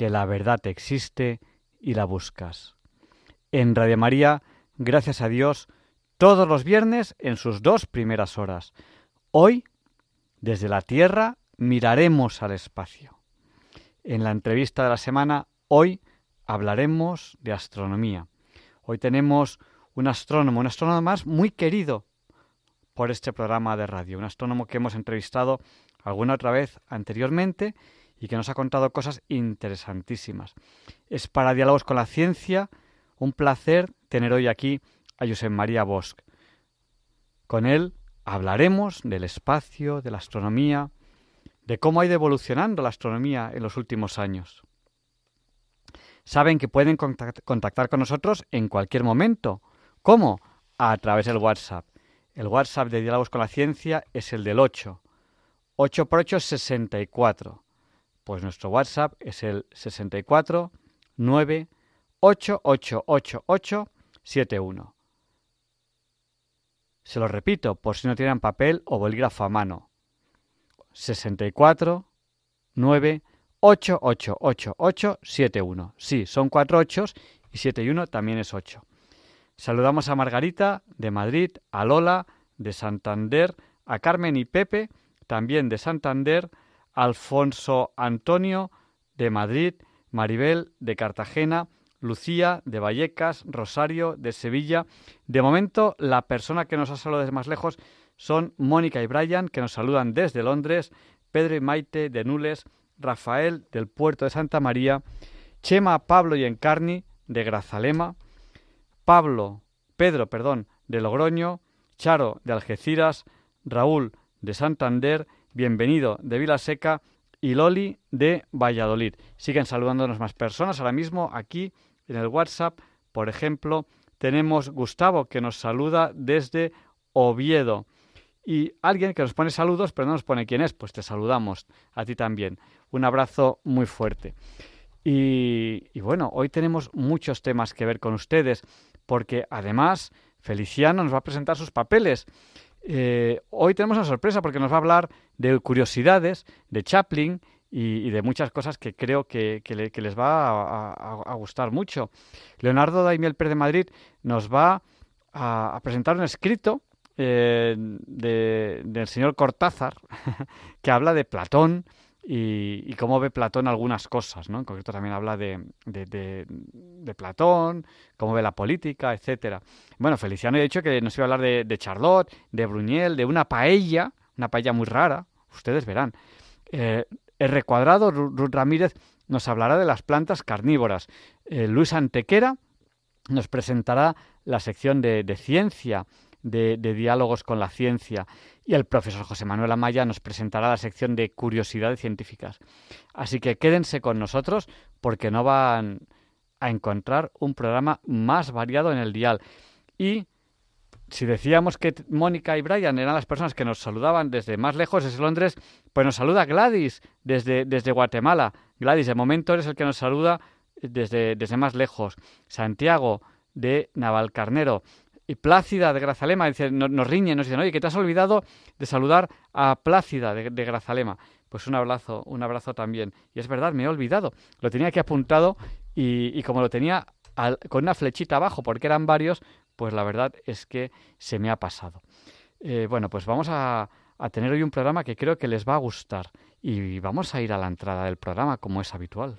que la verdad existe y la buscas. En Radio María, gracias a Dios, todos los viernes en sus dos primeras horas. Hoy, desde la Tierra, miraremos al espacio. En la entrevista de la semana, hoy hablaremos de astronomía. Hoy tenemos un astrónomo, un astrónomo más muy querido por este programa de radio, un astrónomo que hemos entrevistado alguna otra vez anteriormente y que nos ha contado cosas interesantísimas. Es para Diálogos con la Ciencia un placer tener hoy aquí a Josep María Bosch. Con él hablaremos del espacio, de la astronomía, de cómo ha ido evolucionando la astronomía en los últimos años. Saben que pueden contactar con nosotros en cualquier momento ¿Cómo? A través del WhatsApp. El WhatsApp de Diálogos con la Ciencia es el del 8. 8 por 8 es 64. Pues nuestro WhatsApp es el 64 9 71. Se lo repito por si no tienen papel o bolígrafo a mano. 64 9 71. Sí, son cuatro ochos y 7 y 1 también es 8. Saludamos a Margarita de Madrid, a Lola de Santander, a Carmen y Pepe también de Santander, Alfonso Antonio de Madrid, Maribel de Cartagena, Lucía de Vallecas, Rosario de Sevilla. De momento, la persona que nos ha saludado desde más lejos son Mónica y Brian, que nos saludan desde Londres, Pedro y Maite de Nules, Rafael del puerto de Santa María, Chema, Pablo y Encarni de Grazalema, Pablo, Pedro, perdón, de Logroño, Charo de Algeciras, Raúl de Santander, Bienvenido de Vilaseca y Loli de Valladolid. Siguen saludándonos más personas ahora mismo aquí en el WhatsApp. Por ejemplo, tenemos Gustavo que nos saluda desde Oviedo. Y alguien que nos pone saludos, pero no nos pone quién es, pues te saludamos a ti también. Un abrazo muy fuerte. Y, y bueno, hoy tenemos muchos temas que ver con ustedes porque además Feliciano nos va a presentar sus papeles. Eh, hoy tenemos una sorpresa porque nos va a hablar de curiosidades, de Chaplin y, de muchas cosas que creo que, les va a, gustar mucho. Leonardo Daimiel Pérez de Madrid nos va a, presentar un escrito eh, del señor Cortázar que habla de Platón, y, cómo ve Platón algunas cosas, ¿no? En concreto también habla de, de, Platón, cómo ve la política, etcétera. Bueno, Feliciano ha dicho que nos iba a hablar de, Charlotte, de Bruñel, de una paella, una paella muy rara, ustedes verán. Eh, el recuadrado, Ruth Ramírez, nos hablará de las plantas carnívoras. Eh, Luis Antequera nos presentará la sección de, ciencia, de, diálogos con la ciencia y el profesor José Manuel Amaya nos presentará la sección de curiosidades científicas. Así que quédense con nosotros porque no van a encontrar un programa más variado en el dial. Y si decíamos que Mónica y Brian eran las personas que nos saludaban desde más lejos, desde Londres, pues nos saluda Gladys desde, desde Guatemala. Gladys, de momento eres el que nos saluda desde, desde más lejos. Santiago de Navalcarnero y Plácida de Grazalema dice, nos, riñe, nos dicen, oye, que te has olvidado de saludar a Plácida de, Grazalema. Pues un abrazo, un abrazo también. Y es verdad, me he olvidado. Lo tenía aquí apuntado y, como lo tenía con una flechita abajo, porque eran varios, pues la verdad es que se me ha pasado. Eh, bueno, pues vamos a tener hoy un programa que creo que les va a gustar. Y vamos a ir a la entrada del programa como es habitual.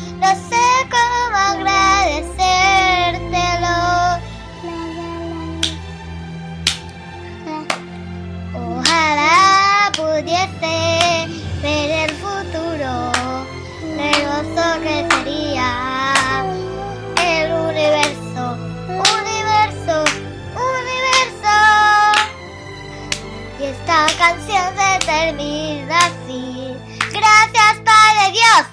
Esta canción se termina así. Gracias, Padre Dios.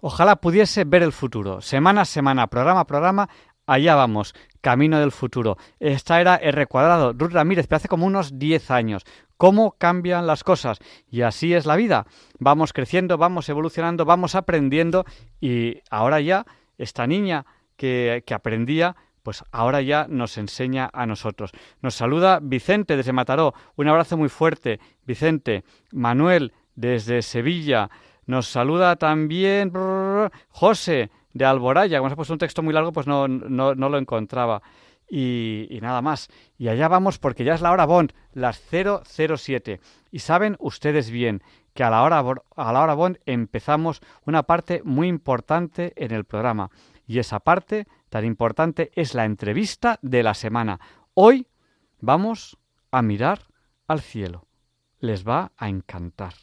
Ojalá pudiese ver el futuro. Semana a semana, programa a programa, allá vamos, camino del futuro. Esta era R cuadrado, Ruth Ramírez, pero hace como unos 10 años. ¿Cómo cambian las cosas? Y así es la vida. Vamos creciendo, vamos evolucionando, vamos aprendiendo y ahora ya esta niña que, que aprendía, pues ahora ya nos enseña a nosotros. Nos saluda Vicente desde Mataró. Un abrazo muy fuerte, Vicente. Manuel desde Sevilla. Nos saluda también José de Alboraya. Como se ha puesto un texto muy largo, pues no, no, no lo encontraba. Y, y, nada más. Y allá vamos porque ya es la hora Bond, las 007. Y saben ustedes bien que a la hora, a la hora Bond empezamos una parte muy importante en el programa. Y esa parte tan importante es la entrevista de la semana. Hoy vamos a mirar al cielo. Les va a encantar.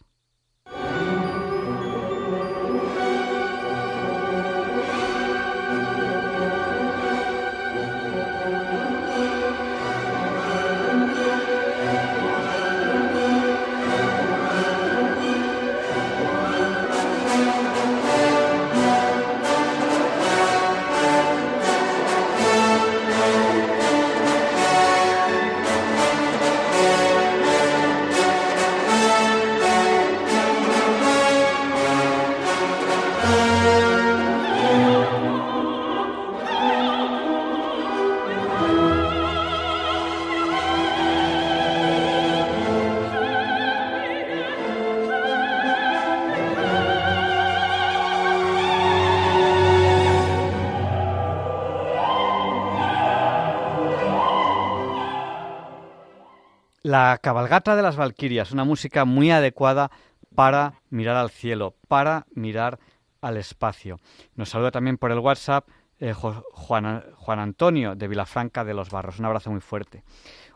La cabalgata de las Valquirias, una música muy adecuada para mirar al cielo, para mirar al espacio. Nos saluda también por el WhatsApp eh, Juan, Antonio de Vilafranca de los Barros. Un abrazo muy fuerte.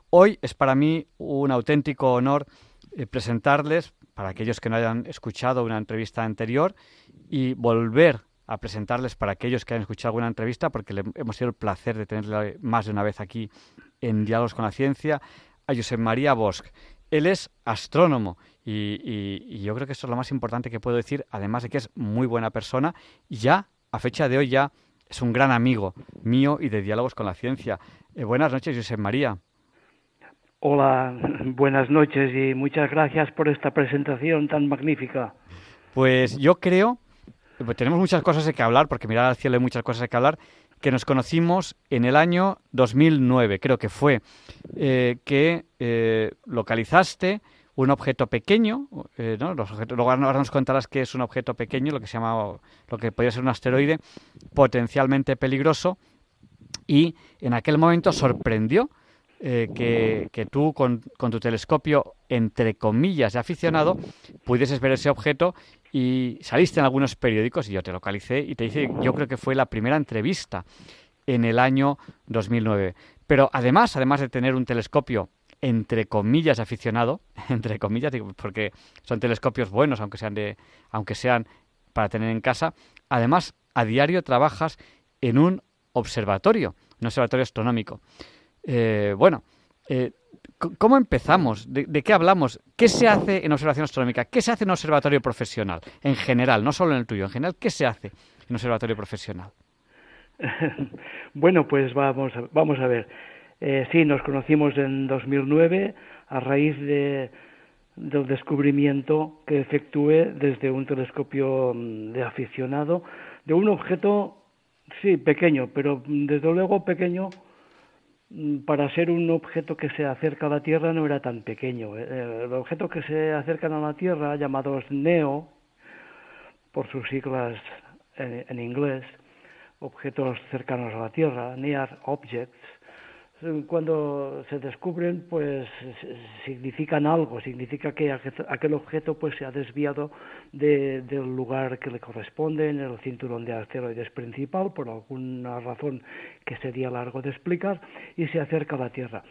Hoy es para mí un auténtico honor eh, presentarles, para aquellos que no hayan escuchado una entrevista anterior, y volver a presentarles para aquellos que hayan escuchado alguna entrevista, porque le, hemos tenido el placer de tenerle más de una vez aquí en Diálogos con la Ciencia, a Josep María Bosch. Él es astrónomo y, y, y, yo creo que eso es lo más importante que puedo decir, además de que es muy buena persona ya, a fecha de hoy ya, es un gran amigo mío y de Diálogos con la Ciencia. Eh, buenas noches, Josep María. Hola, buenas noches y muchas gracias por esta presentación tan magnífica. Pues yo creo, pues tenemos muchas cosas de que hablar, porque mirar al cielo hay muchas cosas de que hablar, que nos conocimos en el año 2009, creo que fue, eh, que eh, localizaste un objeto pequeño, eh, ¿no? Los objetos, luego ahora nos contarás que es un objeto pequeño, lo que se llama, lo que podría ser un asteroide, potencialmente peligroso, y en aquel momento sorprendió que, que, tú con, con, tu telescopio, entre comillas, de aficionado, pudieses ver ese objeto y saliste en algunos periódicos y yo te localicé y te hice, yo creo que fue la primera entrevista en el año 2009. Pero además, además de tener un telescopio entre comillas aficionado, entre comillas, porque son telescopios buenos, aunque sean de, aunque sean para tener en casa, además a diario trabajas en un observatorio, un observatorio astronómico. Eh, bueno, eh, ¿Cómo empezamos? ¿De, ¿De, qué hablamos? ¿Qué se hace en observación astronómica? ¿Qué se hace en un observatorio profesional? En general, no solo en el tuyo, en general, ¿qué se hace en un observatorio profesional? bueno, pues vamos a, vamos a ver. Eh, sí, nos conocimos en 2009 a raíz de, del descubrimiento que efectúe desde un telescopio mm, de aficionado de un objeto, sí, pequeño, pero desde luego pequeño para ser un objeto que se acerca a la Tierra no era tan pequeño. Eh, el objeto que se acercan a la Tierra, llamados NEO, por sus siglas en, en inglés, objetos cercanos a la Tierra, Near Objects, cuando se descubren, pues significan algo, significa que aquel objeto pues se ha desviado del lugar que le corresponde en el cinturón de asteroides principal por alguna razón que sería largo de explicar y se acerca a la Tierra.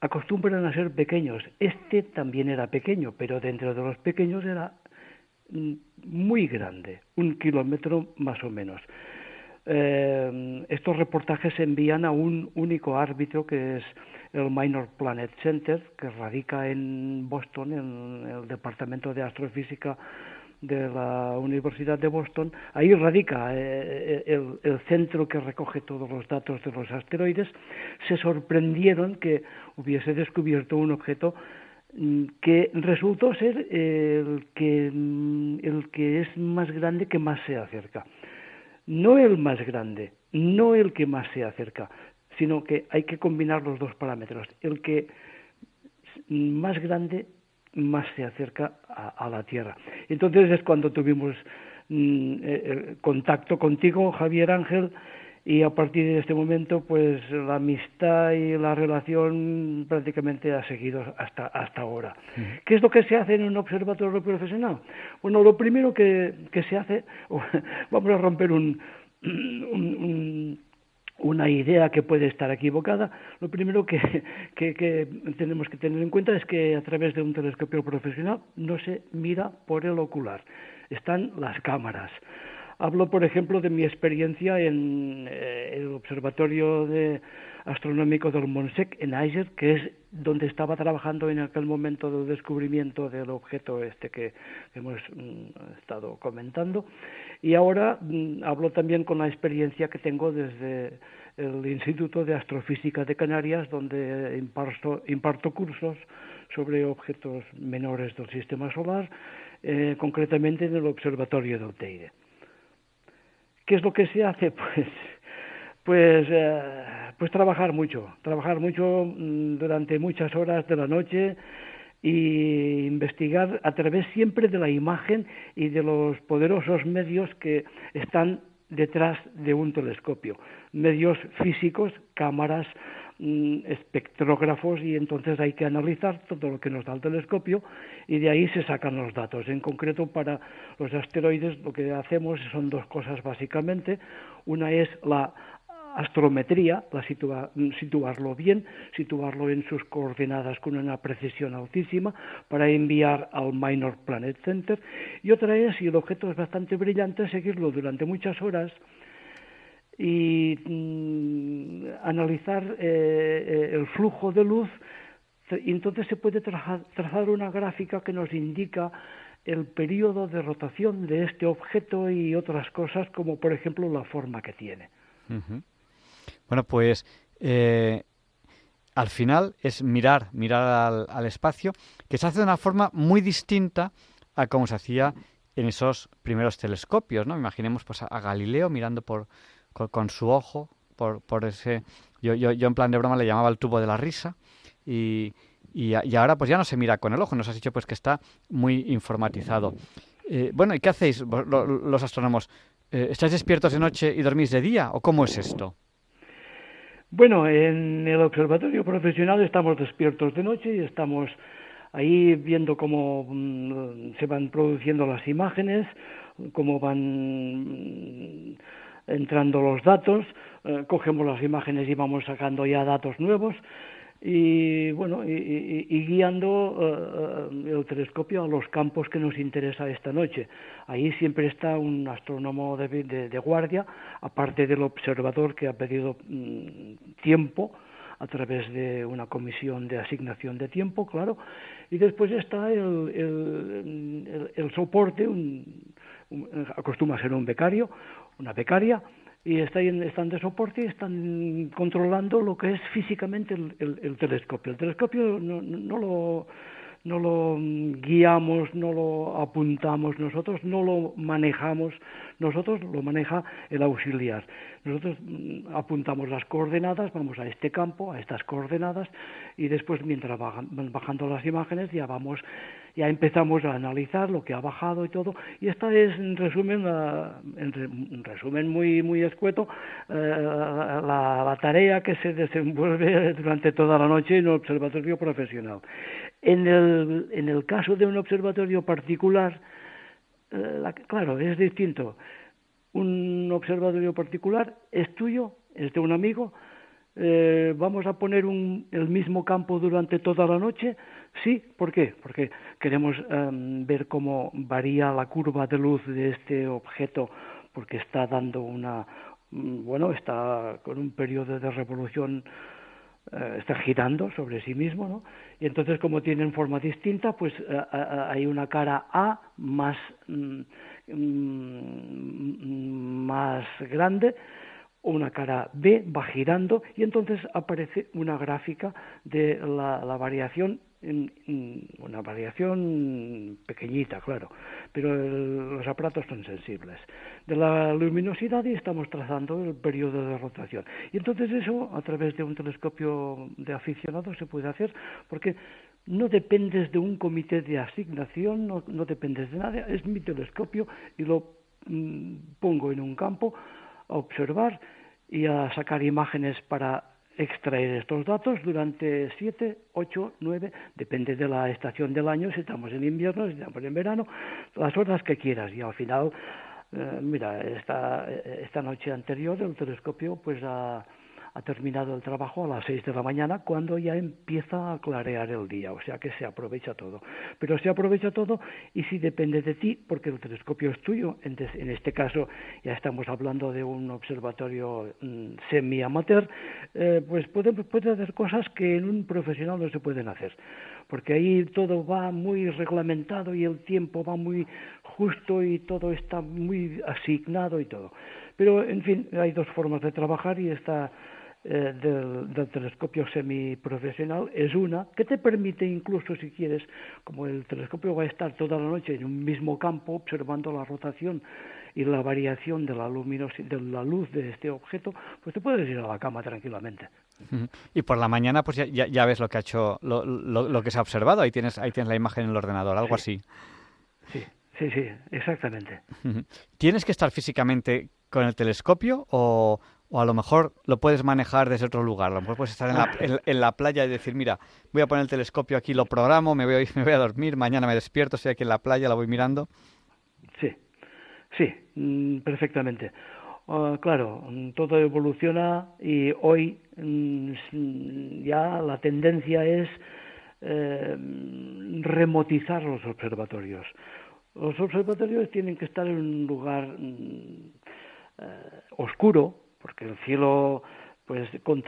Acostumbran a ser pequeños. Este también era pequeño, pero dentro de los pequeños era mm, muy grande, un kilómetro más o menos eh, estos reportajes se envían a un único árbitro que es el Minor Planet Center, que radica en Boston, en el Departamento de Astrofísica de la Universidad de Boston. Ahí radica eh, el, el, centro que recoge todos los datos de los asteroides. Se sorprendieron que hubiese descubierto un objeto mm, que resultó ser el que, mm, el que es más grande que más se acerca no el más grande, no el que más se acerca, sino que hay que combinar los dos parámetros. El que más grande más se acerca a, la Tierra. Entonces es cuando tuvimos mm, eh, contacto contigo, Javier Ángel, y a partir de este momento pues la amistad y la relación prácticamente ha seguido hasta hasta ahora. ¿Qué es lo que se hace en un observatorio profesional? Bueno, lo primero que, que se hace, vamos a romper un, una idea que puede estar equivocada, lo primero que, que, que, tenemos que tener en cuenta es que a través de un telescopio profesional no se mira por el ocular, están las cámaras. Hablo, por ejemplo, de mi experiencia en eh, el Observatorio Astronómico del Monsec en Aiger, que es donde estaba trabajando en aquel momento del descubrimiento del objeto este que hemos mm, estado comentando. Y ahora mm, hablo también con la experiencia que tengo desde el Instituto de Astrofísica de Canarias, donde imparto, cursos sobre objetos menores del sistema solar, eh, concretamente en el Observatorio de Teide. ¿Qué es lo que se hace? Pues, pues, eh, pues trabajar mucho, trabajar mucho mm, durante muchas horas de la noche y investigar a través siempre de la imagen y de los poderosos medios que están detrás de un telescopio, medios físicos, cámaras, espectrógrafos y entonces hay que analizar todo lo que nos da el telescopio y de ahí se sacan los datos. En concreto para los asteroides lo que hacemos son dos cosas básicamente. Una es la astrometría, la situarlo bien, situarlo en sus coordenadas con una precisión altísima para enviar al Minor Planet Center. Y otra es, si el objeto es bastante brillante, seguirlo durante muchas horas y mm, analizar eh, eh, el flujo de luz y entonces se puede trazar una gráfica que nos indica el periodo de rotación de este objeto y otras cosas como por ejemplo la forma que tiene. Bueno, pues eh, al final es mirar, mirar al, espacio, que se hace de una forma muy distinta a como se hacía en esos primeros telescopios, ¿no? Imaginemos pues a Galileo mirando por, con, su ojo, por, por ese... Yo, yo, yo en plan de broma le llamaba el tubo de la risa y, y, ahora pues ya no se mira con el ojo, nos has dicho pues que está muy informatizado. Eh, bueno, ¿y qué hacéis los astrónomos? Eh, ¿Estáis despiertos de noche y dormís de día o cómo es esto? Bueno, en el observatorio profesional estamos despiertos de noche y estamos ahí viendo cómo mm, se van produciendo las imágenes, cómo van entrando los datos, eh, cogemos las imágenes y vamos sacando ya datos nuevos y bueno y, guiando eh, el telescopio a los campos que nos interesa esta noche. Ahí siempre está un astrónomo de, guardia, aparte del observador que ha pedido mm, tiempo a través de una comisión de asignación de tiempo, claro, y después está el, el, soporte, un, acostumbra a ser un becario, una becaria, y están de soporte y están controlando lo que es físicamente el, telescopio. El telescopio no, no, lo no lo mm, guiamos, no lo apuntamos nosotros, no lo manejamos nosotros, lo maneja el auxiliar. Nosotros mm, apuntamos las coordenadas, vamos a este campo, a estas coordenadas, y después mientras van bajando las imágenes ya vamos ya empezamos a analizar lo que ha bajado y todo y esta es en resumen en resumen muy muy escueto eh, la, la, tarea que se desenvuelve durante toda la noche en un observatorio profesional. En el en el caso de un observatorio particular eh, claro es distinto. Un observatorio particular es tuyo es de un amigo eh, vamos a poner un, el mismo campo durante toda la noche Sí, ¿por qué? Porque queremos em, ver cómo varía la curva de luz de este objeto, porque está dando una, mm, bueno, está con un periodo de revolución, eh, está girando sobre sí mismo, ¿no? Y entonces, como tienen forma distinta, pues eh, hay una cara A más, mm, mm, más grande, una cara B va girando y entonces aparece una gráfica de la, variación una variación pequeñita, claro, pero los aparatos son sensibles. De la luminosidad y estamos trazando el periodo de rotación. Y entonces eso, a través de un telescopio de aficionados, se puede hacer porque no dependes de un comité de asignación, no, no dependes de nada, es mi telescopio y lo mm, pongo en un campo a observar y a sacar imágenes para extraer estos datos durante 7, 8, 9, depende de la estación del año, si estamos en invierno, si estamos en verano, las horas que quieras. Y al final, eh, mira, esta, esta noche anterior el telescopio pues ha ha terminado el trabajo a las seis de la mañana cuando ya empieza a clarear el día, o sea que se aprovecha todo. Pero se aprovecha todo y si depende de ti, porque el telescopio es tuyo, en, este caso ya estamos hablando de un observatorio mm, semi-amateur, eh, pues puede, puede hacer cosas que en un profesional no se pueden hacer, porque ahí todo va muy reglamentado y el tiempo va muy justo y todo está muy asignado y todo. Pero, en fin, hay dos formas de trabajar y esta eh, del, del, telescopio semiprofesional es una que te permite incluso si quieres, como el telescopio va a estar toda la noche en un mismo campo observando la rotación y la variación de la, de la luz de este objeto, pues te puedes ir a la cama tranquilamente. Y por la mañana pues ya, ya, ves lo que ha hecho, lo, lo, que se ha observado, ahí tienes, ahí tienes la imagen en el ordenador, algo así. Sí, sí, sí, exactamente. ¿Tienes que estar físicamente con el telescopio o, o a lo mejor lo puedes manejar desde otro lugar. A lo mejor puedes estar en la, en, la, playa y decir, mira, voy a poner el telescopio aquí, lo programo, me voy, me voy a dormir, mañana me despierto, estoy aquí en la playa, la voy mirando. Sí, sí, mm, perfectamente. Ah, claro, mm, todo evoluciona y hoy mm, ya la tendencia es eh, remotizar los observatorios. Los observatorios tienen que estar en un lugar eh, oscuro, porque el cielo pues con,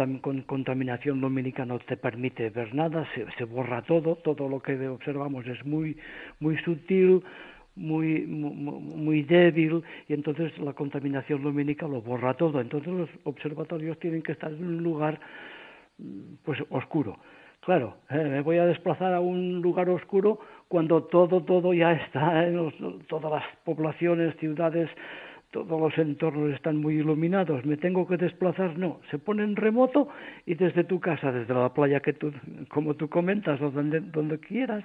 contaminación lumínica no te permite ver nada, se, borra todo, todo lo que observamos es muy, muy sutil, muy, muy, débil y entonces la contaminación lumínica lo borra todo. Entonces los observatorios tienen que estar en un lugar pues oscuro. Claro, eh, me voy a desplazar a un lugar oscuro cuando todo, todo ya está, en todas las poblaciones, ciudades, todos los entornos están muy iluminados, me tengo que desplazar, no, se pone en remoto y desde tu casa, desde la playa que tú, como tú comentas, o donde, donde quieras,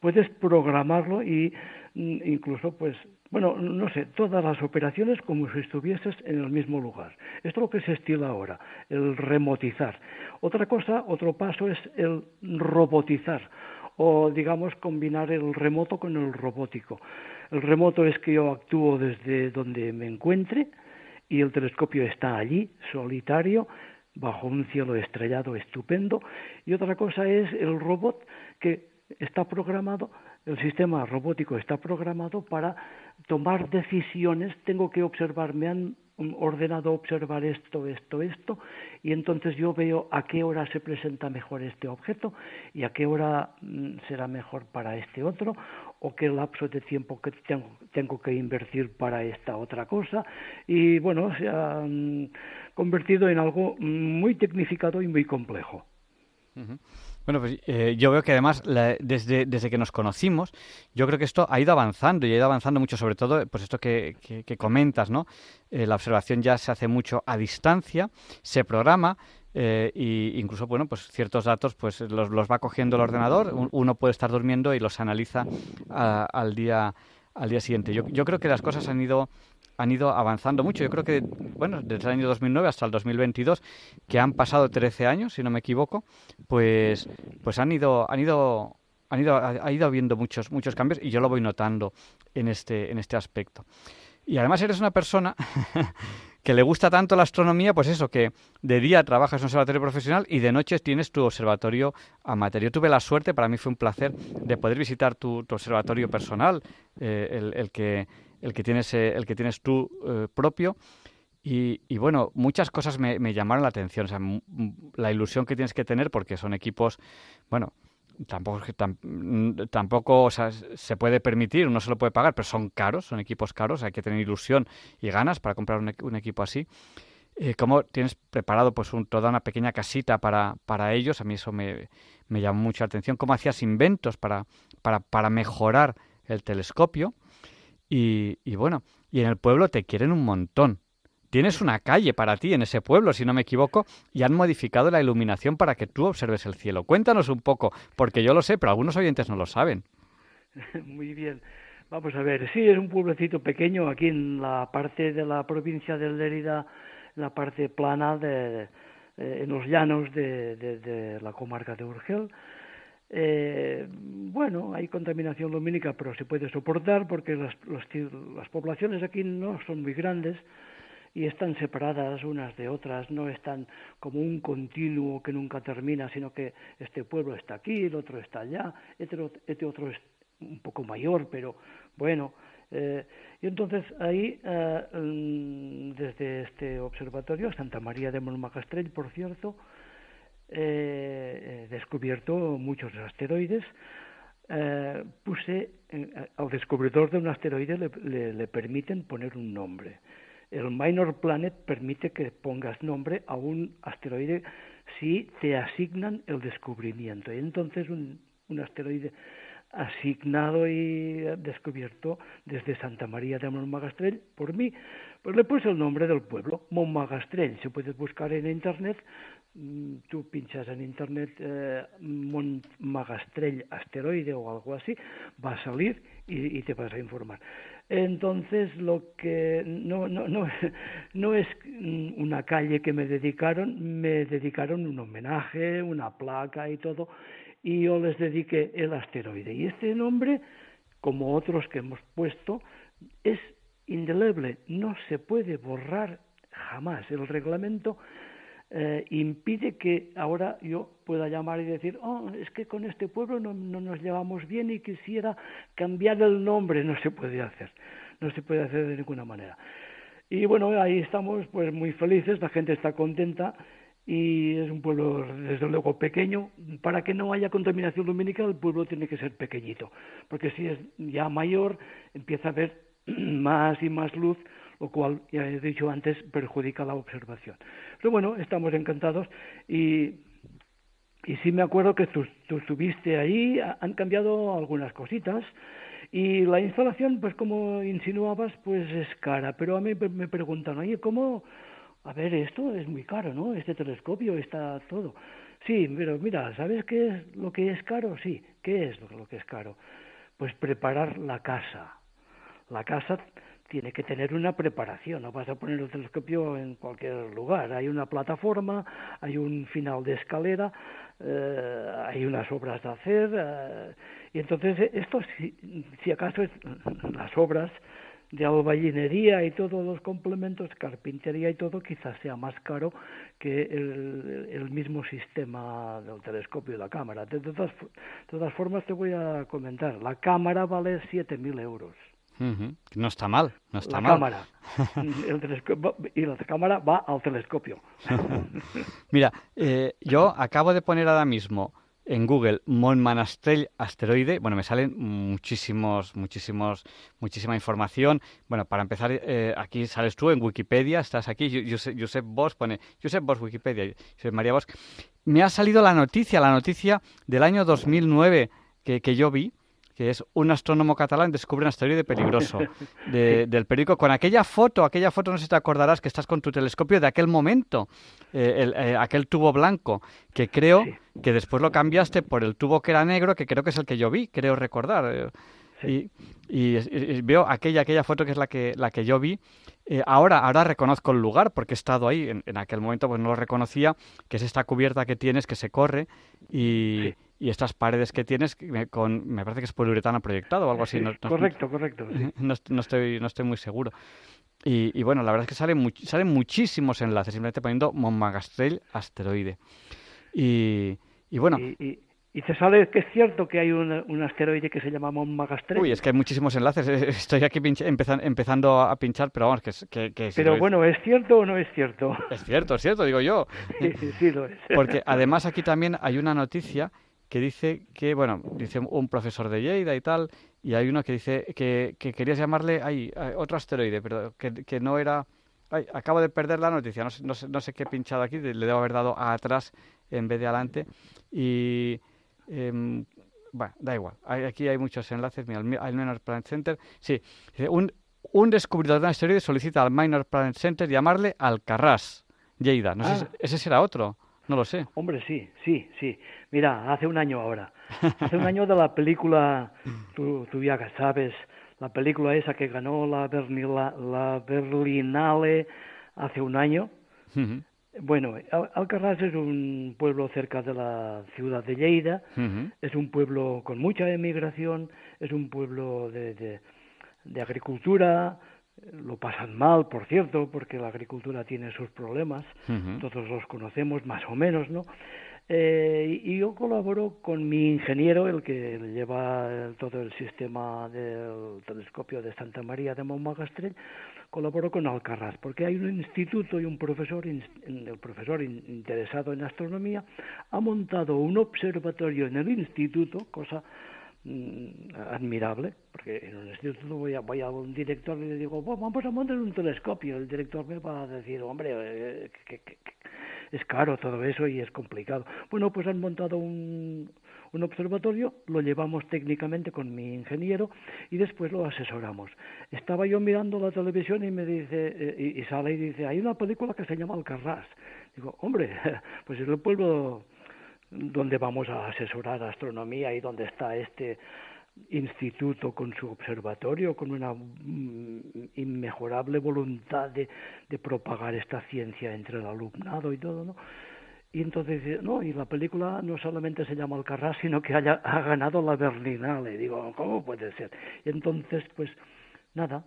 puedes programarlo y mm, incluso pues bueno, no sé, todas las operaciones como si estuvieses en el mismo lugar. Esto es lo que se estila ahora, el remotizar. Otra cosa, otro paso es el robotizar o digamos combinar el remoto con el robótico. El remoto es que yo actúo desde donde me encuentre y el telescopio está allí, solitario, bajo un cielo estrellado estupendo. Y otra cosa es el robot que está programado, el sistema robótico está programado para tomar decisiones. Tengo que observar, me han ordenado observar esto, esto, esto, y entonces yo veo a qué hora se presenta mejor este objeto y a qué hora mm, será mejor para este otro, o qué lapso de tiempo que tengo, que invertir para esta otra cosa, y bueno, se ha convertido en algo muy tecnificado y muy complejo. Bueno, pues eh, yo veo que además desde, desde que nos conocimos, yo creo que esto ha ido avanzando y ha ido avanzando mucho, sobre todo, pues esto que, que, comentas, ¿no? Eh, la observación ya se hace mucho a distancia, se programa, eh, y incluso bueno pues ciertos datos pues los, los va cogiendo el ordenador uno puede estar durmiendo y los analiza al día al día siguiente yo, yo creo que las cosas han ido han ido avanzando mucho. Yo creo que, bueno, desde el año 2009 hasta el 2022, que han pasado 13 años, si no me equivoco, pues, pues han ido, han ido, han ido, ha ido habiendo muchos, muchos cambios y yo lo voy notando en este, en este aspecto. Y además eres una persona que le gusta tanto la astronomía, pues eso, que de día trabajas en un observatorio profesional y de noche tienes tu observatorio amateur. Yo tuve la suerte, para mí fue un placer, de poder visitar tu, observatorio personal, eh, el, que el que tienes, eh, el que tienes tú eh, propio. Y, bueno, muchas cosas me, llamaron la atención. La ilusión que tienes que tener, porque son equipos, bueno, tampoco, tampoco se puede permitir, uno se lo puede pagar, pero son caros, son equipos caros, hay que tener ilusión y ganas para comprar un, un equipo así. Eh, ¿Cómo tienes preparado pues un, toda una pequeña casita para, para ellos? A mí eso me, me llamó mucha atención. ¿Cómo hacías inventos para, para, para mejorar el telescopio? Y, y bueno, y en el pueblo te quieren un montón. Tienes una calle para ti en ese pueblo, si no me equivoco, y han modificado la iluminación para que tú observes el cielo. Cuéntanos un poco, porque yo lo sé, pero algunos oyentes no lo saben. Muy bien. Vamos a ver, sí, es un pueblecito pequeño aquí en la parte de la provincia de Lérida, la parte plana de, eh, en los llanos de, de la comarca de Urgel. Eh, bueno, hay contaminación lumínica, pero se puede soportar porque las, las poblaciones aquí no son muy grandes y están separadas unas de otras, no están como un continuo que nunca termina, sino que este pueblo está aquí, el otro está allá, este, este otro es un poco mayor, pero bueno. Eh, y entonces ahí, eh, mm, desde este observatorio, Santa María de Montmacastrell, por cierto, eh, descubierto muchos asteroides. Eh, puse eh, al descubridor de un asteroide le, le, permiten poner un nombre. El Minor Planet permite que pongas nombre a un asteroide si te asignan el descubrimiento. Y entonces un, un asteroide asignado y descubierto desde Santa María de Montmagastrell por mí, pues le puse el nombre del pueblo, Montmagastrell. Se puede buscar en internet Mm, tú pinchas en internet eh, Magastrell asteroide o algo así, va a salir y, te vas a informar. Entonces, lo que no, no, no, no es una calle que me dedicaron, me dedicaron un homenaje, una placa y todo, y yo les dediqué el asteroide. Y este nombre, como otros que hemos puesto, es indeleble, no se puede borrar jamás. El reglamento eh, impide que ahora yo pueda llamar y decir, oh, es que con este pueblo no, no, nos llevamos bien y quisiera cambiar el nombre. No se puede hacer, no se puede hacer de ninguna manera. Y bueno, ahí estamos pues muy felices, la gente está contenta y es un pueblo desde luego pequeño. Para que no haya contaminación lumínica el pueblo tiene que ser pequeñito, porque si es ya mayor empieza a haber más y más luz lo cual, ya he dicho antes, perjudica la observación. Pero bueno, estamos encantados y, y sí me acuerdo que tú, estuviste ahí, han cambiado algunas cositas y la instalación, pues como insinuabas, pues es cara, pero a mí me preguntan, oye, ¿cómo? A ver, esto es muy caro, ¿no? Este telescopio está todo. Sí, pero mira, ¿sabes qué es lo que es caro? Sí, ¿qué es lo que es caro? Pues preparar la casa. La casa tiene que tener una preparación, no vas a poner el telescopio en cualquier lugar, hay una plataforma, hay un final de escalera, eh, hay unas obras de hacer, eh, y entonces eh, esto, si, acaso es las obras de albañilería y todos los complementos, carpintería y todo, quizás sea más caro que el, mismo sistema del telescopio y la cámara. De todas, de todas formas, te voy a comentar, la cámara vale 7.000 euros. No está mal, no está la mal. Cámara. y la cámara va al telescopio. Mira, eh, yo acabo de poner ahora mismo en Google Montmanastrell asteroide, bueno, me salen muchísimos, muchísimos, muchísima información. Bueno, para empezar, eh, aquí sales tú en Wikipedia, estás aquí, Josep, Josep Bosch pone, Josep Bosch Wikipedia, Josep María Bosch. Me ha salido la noticia, la noticia del año 2009 que, que yo vi, que es un astrónomo catalán descubre un asteroide peligroso del periódico con aquella foto, aquella foto no sé si te acordarás que estás con tu telescopio de aquel momento, eh, eh, aquel tubo blanco, que creo que después lo cambiaste por el tubo que era negro, que creo que es el que yo vi, creo recordar. Eh, y, veo aquella, aquella foto que es la que, la que yo vi. ahora, ahora reconozco el lugar porque he estado ahí. En, aquel momento pues no lo reconocía, que es esta cubierta que tienes que se corre y, y estas paredes que tienes con me parece que es poliuretano proyectado o algo así correcto correcto no, estoy no estoy muy seguro y, bueno la verdad es que salen salen muchísimos enlaces simplemente poniendo Montmagastrell asteroide y, y bueno y, y, se sabe que es cierto que hay un, asteroide que se llama Montmagastrell. Uy, es que hay muchísimos enlaces. Estoy aquí empezando a pinchar, pero vamos, que... que, pero bueno, ¿es cierto o no es cierto? Es cierto, es cierto, digo yo. Sí, sí, sí lo es. Porque además aquí también hay una noticia que dice que, bueno, dice un profesor de Lleida y tal, y hay uno que dice que, que querías llamarle, ay, otro asteroide, pero que, que no era... Ay, acabo de perder la noticia, no sé, no sé, no sé qué he pinchado aquí, le debo haber dado a atrás en vez de adelante. Y, eh, bueno, da igual, aquí hay muchos enlaces, mira, al Minor Planet Center, sí, un, un descubridor de un asteroide solicita al Minor Planet Center llamarle Alcarrás, Lleida, no sé, ah. ese será otro. No lo sé. Hombre, sí, sí, sí. Mira, hace un año ahora. Hace un año de la película, tú, tú ya sabes, la película esa que ganó la, la Berlinale hace un año. Bueno, Alcarrás es un pueblo cerca de la ciudad de Lleida, es un pueblo con mucha emigración, es un pueblo de, de, de agricultura, lo pasan mal, por cierto, porque la agricultura tiene sus problemas, todos los conocemos más o menos, ¿no? Eh, y yo colaboro con mi ingeniero, el que lleva todo el sistema del telescopio de Santa María de Montmagastrell, colaboro con Alcarraz, porque hay un instituto y un profesor, el profesor interesado en astronomía, ha montado un observatorio en el instituto, cosa admirable, porque en un instituto voy a, voy a un director y le digo, vamos a montar un telescopio. El director me va a decir, hombre, eh, que, es caro todo eso y es complicado. Bueno, pues han montado un, un observatorio, lo llevamos técnicamente con mi ingeniero y después lo asesoramos. Estaba yo mirando la televisión y me dice, eh, y, sale y dice, hay una película que se llama Alcarrás. Digo, hombre, pues es el pueblo donde vamos a asesorar astronomía y donde está este instituto con su observatorio, con una mm, inmejorable voluntad de, de, propagar esta ciencia entre el alumnado y todo, ¿no? Y entonces, no, y la película no solamente se llama Alcarrás, sino que haya, ha ganado la Berlinale. Digo, ¿cómo puede ser? Y entonces, pues, nada,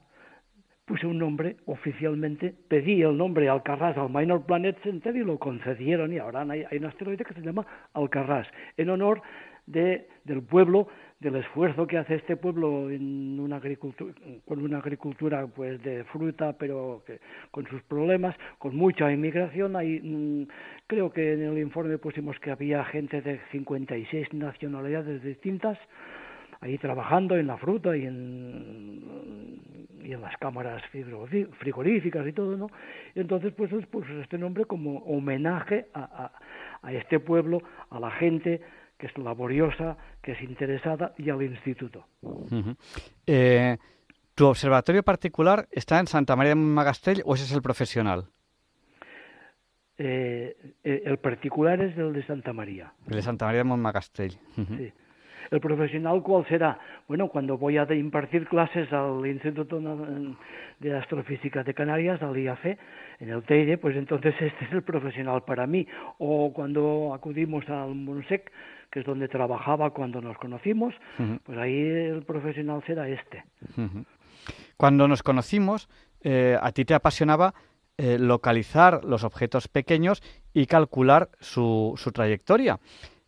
puse un nombre oficialmente, pedí el nombre Alcarrás al Minor Planet Center y lo concedieron y ahora hay, un asteroide que se llama Alcarrás, en honor de, del pueblo, del esfuerzo que hace este pueblo en una agricultura, con una agricultura pues de fruta, pero que, con sus problemas, con mucha inmigración. Hay, mm, creo que en el informe pusimos que había gente de 56 nacionalidades distintas, ahí trabajando en la fruta y en, y en las cámaras frigoríficas y todo, ¿no? Y entonces pues puso este nombre como homenaje a, a, a, este pueblo, a la gente que es laboriosa, que es interesada y al instituto. Eh, ¿Tu observatorio particular está en Santa María de Magastell o ese es el profesional? Eh, eh, el particular es el de Santa María. El de Santa María de Montmagastell. Sí. ¿El profesional cuál será? Bueno, cuando voy a impartir clases al Instituto de Astrofísica de Canarias, al IAC, en el TEIDE, pues entonces este es el profesional para mí. O cuando acudimos al MONSEC, que es donde trabajaba cuando nos conocimos, pues ahí el profesional será este. Cuando nos conocimos, eh, a ti te apasionaba eh, localizar los objetos pequeños y calcular su, su trayectoria.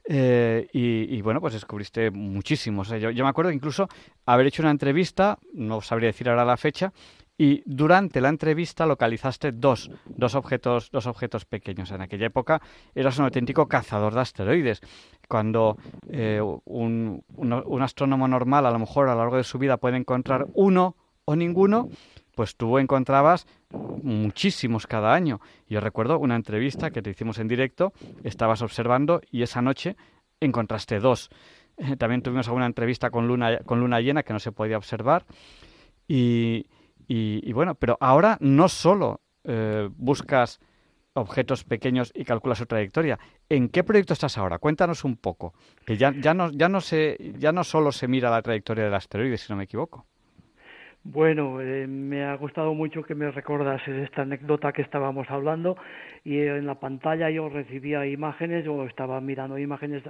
Eh, y, bueno, pues descubriste muchísimos. yo, me acuerdo incluso haber hecho una entrevista, no sabría decir ahora la fecha, y durante la entrevista localizaste dos, dos, objetos, dos objetos pequeños. En aquella época eras un auténtico cazador de asteroides. Cuando eh, un, un, astrónomo normal a lo mejor a lo largo de su vida puede encontrar uno o ninguno, pues tú encontrabas muchísimos cada año. Yo recuerdo una entrevista que te hicimos en directo, estabas observando y esa noche encontraste dos. También tuvimos alguna entrevista con luna, con luna llena que no se podía observar. Y, y, bueno, pero ahora no solo eh, buscas objetos pequeños y calculas su trayectoria. ¿En qué proyecto estás ahora? Cuéntanos un poco. Que ya, ya, no, ya, no se, ya no solo se mira la trayectoria del asteroide, si no me equivoco. Bueno, eh, me ha gustado mucho que me recordases esta anécdota que estábamos hablando y en la pantalla yo recibía imágenes o estaba mirando imágenes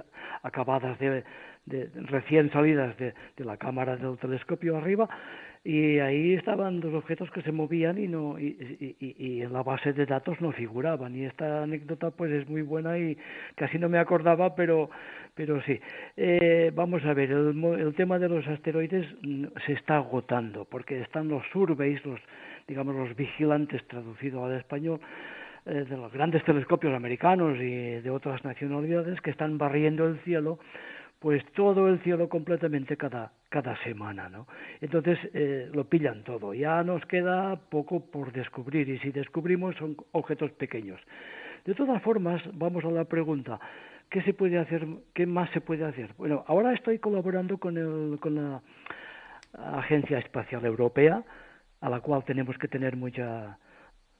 acabadas de, de recién salidas de, la cámara del telescopio arriba y ahí estaban dos objetos que se movían y no y, y, y, en la base de datos no figuraban. Y esta anécdota pues es muy buena y casi no me acordaba pero pero sí eh, vamos a ver el, el tema de los asteroides mm, se está agotando porque están los surveys los digamos los vigilantes traducido al español eh, de los grandes telescopios americanos y de otras nacionalidades que están barriendo el cielo pues todo el cielo completamente cada, cada semana, ¿no? Entonces eh, lo pillan todo, ya nos queda poco por descubrir y si descubrimos son objetos pequeños. De todas formas, vamos a la pregunta, ¿qué se puede hacer, qué más se puede hacer? Bueno, ahora estoy colaborando con, el, con la Agencia Espacial Europea, a la cual tenemos que tener mucha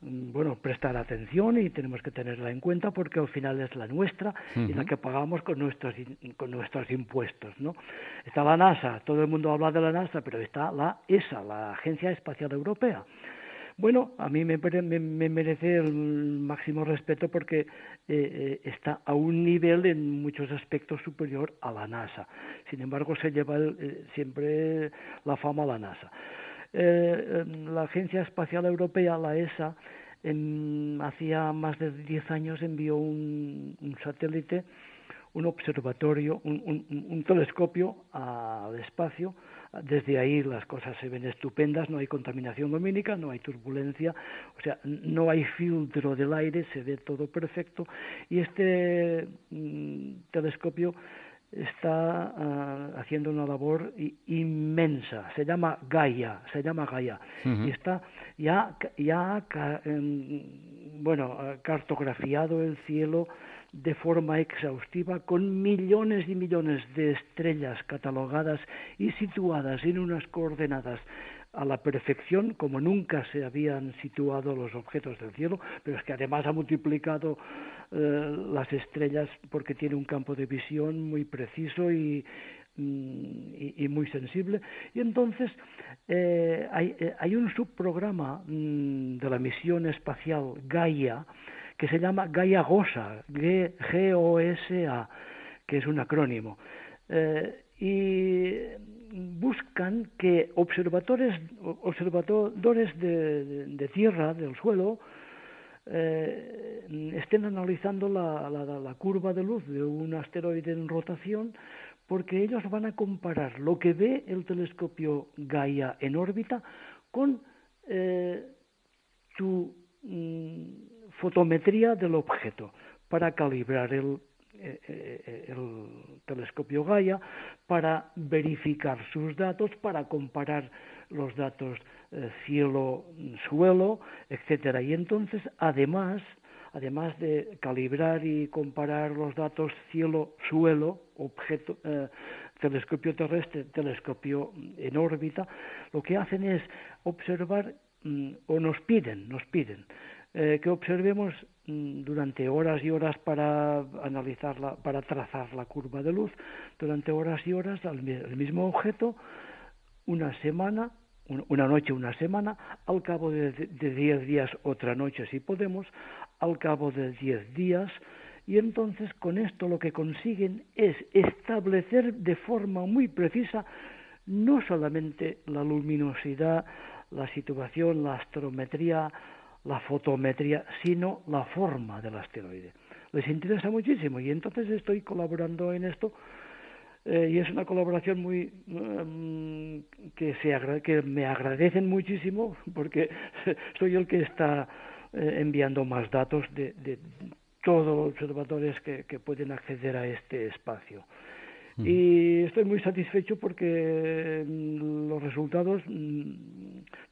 Mm, bueno, prestar atención y tenemos que tenerla en cuenta porque al final es la nuestra y la que pagamos con nuestros con nuestros impuestos, ¿no? Está la NASA, todo el mundo habla de la NASA, pero está la ESA, la Agencia Espacial Europea. Bueno, a mí me, me, merece el máximo respeto porque eh, eh, está a un nivel en muchos aspectos superior a la NASA. Sin embargo, se lleva eh, siempre la fama a la NASA. Eh, la Agencia Espacial Europea, la ESA, en, hacía más de 10 años envió un, un satélite, un observatorio, un, un, un, telescopio al espacio. Desde ahí las cosas se ven estupendas, no hay contaminación lumínica, no hay turbulencia, o sea, no hay filtro del aire, se ve todo perfecto. Y este mm, telescopio está uh, haciendo una labor inmensa, se llama Gaia, se llama Gaia, uh -huh. y está ya, ya um, bueno, cartografiado el cielo de forma exhaustiva con millones y millones de estrellas catalogadas y situadas en unas coordenadas a la perfección como nunca se habían situado los objetos del cielo, pero es que además ha multiplicado eh, las estrellas porque tiene un campo de visión muy preciso y, mm, muy sensible. Y entonces eh, hay, eh, hay, un subprograma mm, de la misión espacial Gaia que se llama Gaia GOSA, G-O-S-A, que es un acrónimo. Eh, y buscan que observadores, observadores de, de, tierra, del suelo, eh, estén analizando la, la, la, curva de luz de un asteroide en rotación porque ellos van a comparar lo que ve el telescopio Gaia en órbita con eh, su mm, fotometría del objeto para calibrar el, eh, eh, el telescopio Gaia, para verificar sus datos, para comparar los datos eh, cielo-suelo, etcétera. Y entonces, además, además de calibrar y comparar los datos cielo-suelo, objeto, telescopio terrestre, telescopio en órbita, lo que hacen es observar mm, o nos piden, nos piden eh, que observemos mm, durante horas y horas para analizarla, para trazar la curva de luz, durante horas y horas el mismo objeto, una semana una noche, una semana, al cabo de, de diez días otra noche si podemos, al cabo de diez días, y entonces con esto lo que consiguen es establecer de forma muy precisa no solamente la luminosidad, la situación, la astrometría, la fotometría, sino la forma del asteroide. Les interesa muchísimo y entonces estoy colaborando en esto eh, y es una colaboración muy mm, que se que me agradecen muchísimo porque soy el que está eh, enviando más datos de, de todos los observadores que, que pueden acceder a este espacio. Y estoy muy satisfecho porque mm, los resultados mm,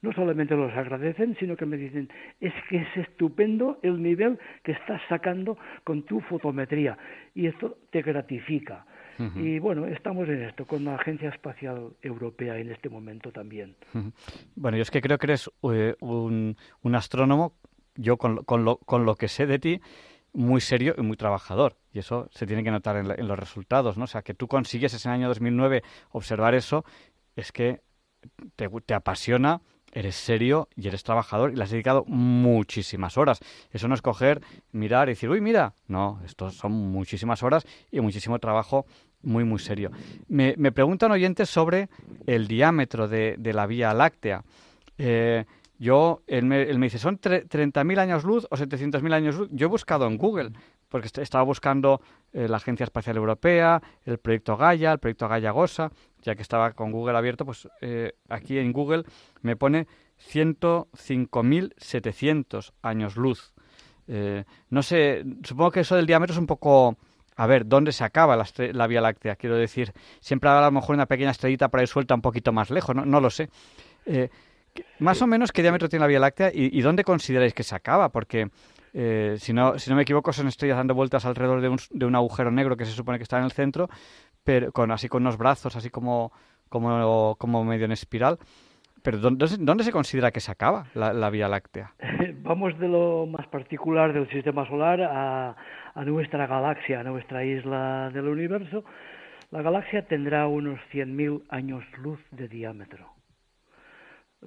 no solamente los agradecen, sino que me dicen, es que es estupendo el nivel que estás sacando con tu fotometría y esto te gratifica. Y bueno, estamos en esto, con la Agencia Espacial Europea en este momento también. Bueno, yo es que creo que eres eh, un, un, astrónomo, yo con, con, lo, con lo que sé de ti, muy serio y muy trabajador. Y eso se tiene que notar en, los resultados, ¿no? O sea, que tú consigues en el año 2009 observar eso, es que te, te apasiona, eres serio y eres trabajador y le has dedicado muchísimas horas. Eso no es coger, mirar y decir, uy, mira. No, esto son muchísimas horas y muchísimo trabajo muy, muy serio. Me, me preguntan oyentes sobre el diámetro de, de la Vía Láctea. Eh, yo, él me, dice, ¿son 30.000 años luz o 700.000 años luz? Yo he buscado en Google, porque estaba buscando eh, la Agencia Espacial Europea, el proyecto Gaia, el proyecto Gaia Gosa, ya que estaba con Google abierto, pues eh, aquí en Google me pone 105.700 años luz. Eh, no sé, supongo que eso del diámetro es un poco... A ver, ¿dónde se acaba la, la, Vía Láctea? Quiero decir, siempre habrá a lo mejor una pequeña estrellita por ahí suelta un poquito más lejos, no, no lo sé. Más o menos, ¿qué diámetro tiene la Vía Láctea y, dónde consideráis que se acaba? Porque, eh, si, no, si no me equivoco, son estrellas dando vueltas alrededor de un, de un agujero negro que se supone que está en el centro, pero con así con unos brazos, así como, como, como medio en espiral. Pero ¿dónde, ¿dónde, se considera que se acaba la, Vía Láctea? Vamos de lo más particular del sistema solar a, a, nuestra galaxia, a nuestra isla del universo. La galaxia tendrá unos 100.000 años luz de diámetro.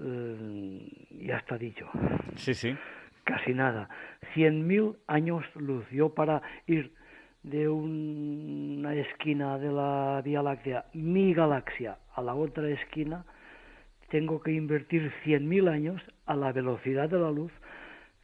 Eh, ya está dicho. Sí, sí. Casi nada. Cien mil años luz. Yo para ir de una esquina de la Vía Láctea, mi galaxia, a la otra esquina, tengo que invertir cien mil años a la velocidad de la luz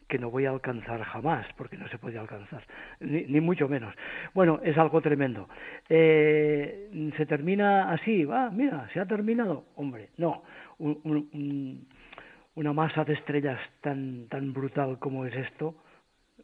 que no voy a alcanzar jamás, porque no se puede alcanzar, ni, ni mucho menos. Bueno, es algo tremendo. Eh, ¿Se termina así? Va, mira, se ha terminado. Hombre, no una masa de estrellas tan, tan brutal como es esto,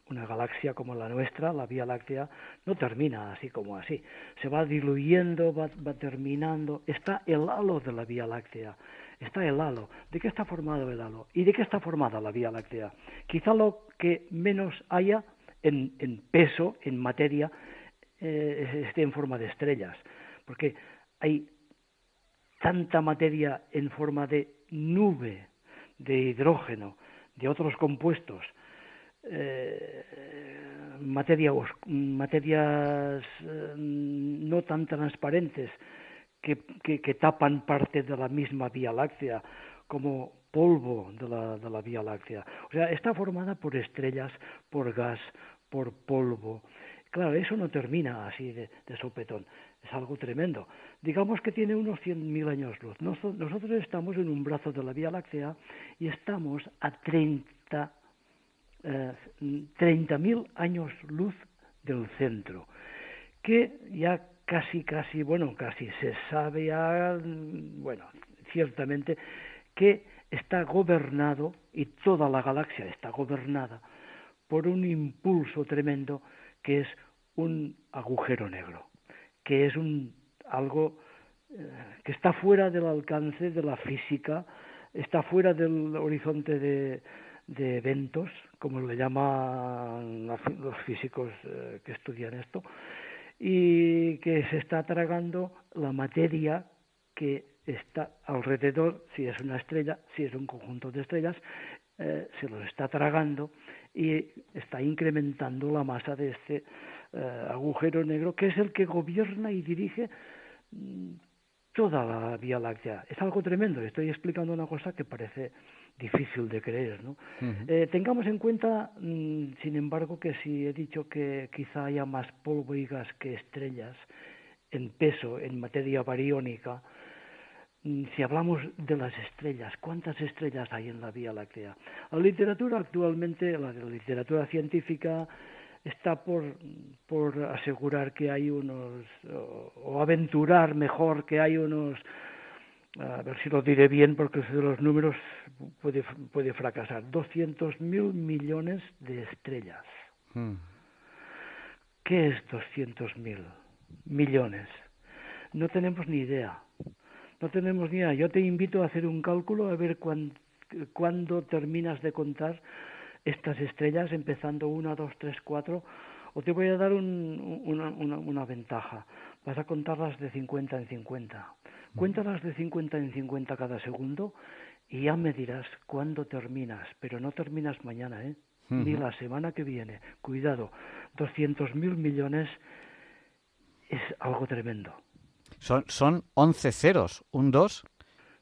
una galaxia como la nuestra, la Vía Láctea, no termina así como así. Se va diluyendo, va, va, terminando. Está el halo de la Vía Láctea. Está el halo. ¿De qué está formado el halo? ¿Y de qué está formada la Vía Láctea? Quizá lo que menos haya en, en peso, en materia, eh, esté en forma de estrellas. Porque hay tanta materia en forma de nube de hidrógeno, de otros compuestos, eh, materias eh, no tan transparentes que, que, tapan parte de la misma Vía Láctea, como polvo de la, de la Vía Láctea. O sea, está formada por estrellas, por gas, por polvo. Claro, eso no termina así de, de sopetón es algo tremendo. Digamos que tiene unos 100.000 años luz. Nosotros estamos en un brazo de la Vía Láctea y estamos a 30 eh, 30.000 años luz del centro, que ya casi, casi, bueno, casi se sabe bueno, ciertamente, que está gobernado, y toda la galaxia está gobernada, por un impulso tremendo que es un agujero negro que es un, algo eh, que está fuera del alcance de la física, está fuera del horizonte de, eventos, como le llaman los físicos eh, que estudian esto, y que se está tragando la materia que está alrededor, si es una estrella, si es un conjunto de estrellas, eh, se lo está tragando y está incrementando la masa de este eh, agujero negro, que es el que gobierna y dirige mm, toda la Vía Láctea. Es algo tremendo. Estoy explicando una cosa que parece difícil de creer. ¿no? eh, tengamos en cuenta, mm, sin embargo, que si he dicho que quizá haya más polvo y gas que estrellas en peso, en materia bariónica, mm, si hablamos de las estrellas, ¿cuántas estrellas hay en la Vía Láctea? La literatura actualmente, la literatura científica, está por, por asegurar que hay unos, o, o aventurar mejor que hay unos, a ver si lo diré bien porque de los números puede, puede fracasar, 200 mil millones de estrellas. Mm. ¿Qué es 200 mil millones? No tenemos ni idea. No tenemos ni idea. Yo te invito a hacer un cálculo a ver cuán- cuándo terminas de contar estas estrellas, empezando una, dos, tres, cuatro. O te voy a dar un- una, una, una ventaja. Vas a contarlas de 50 en 50. Cuéntalas de 50 en 50 cada segundo y ya me dirás cuándo terminas. Pero no terminas mañana, ¿eh? Ni la semana que viene. Cuidado. 200 mil millones es algo tremendo. Son, son 11 ceros, un 2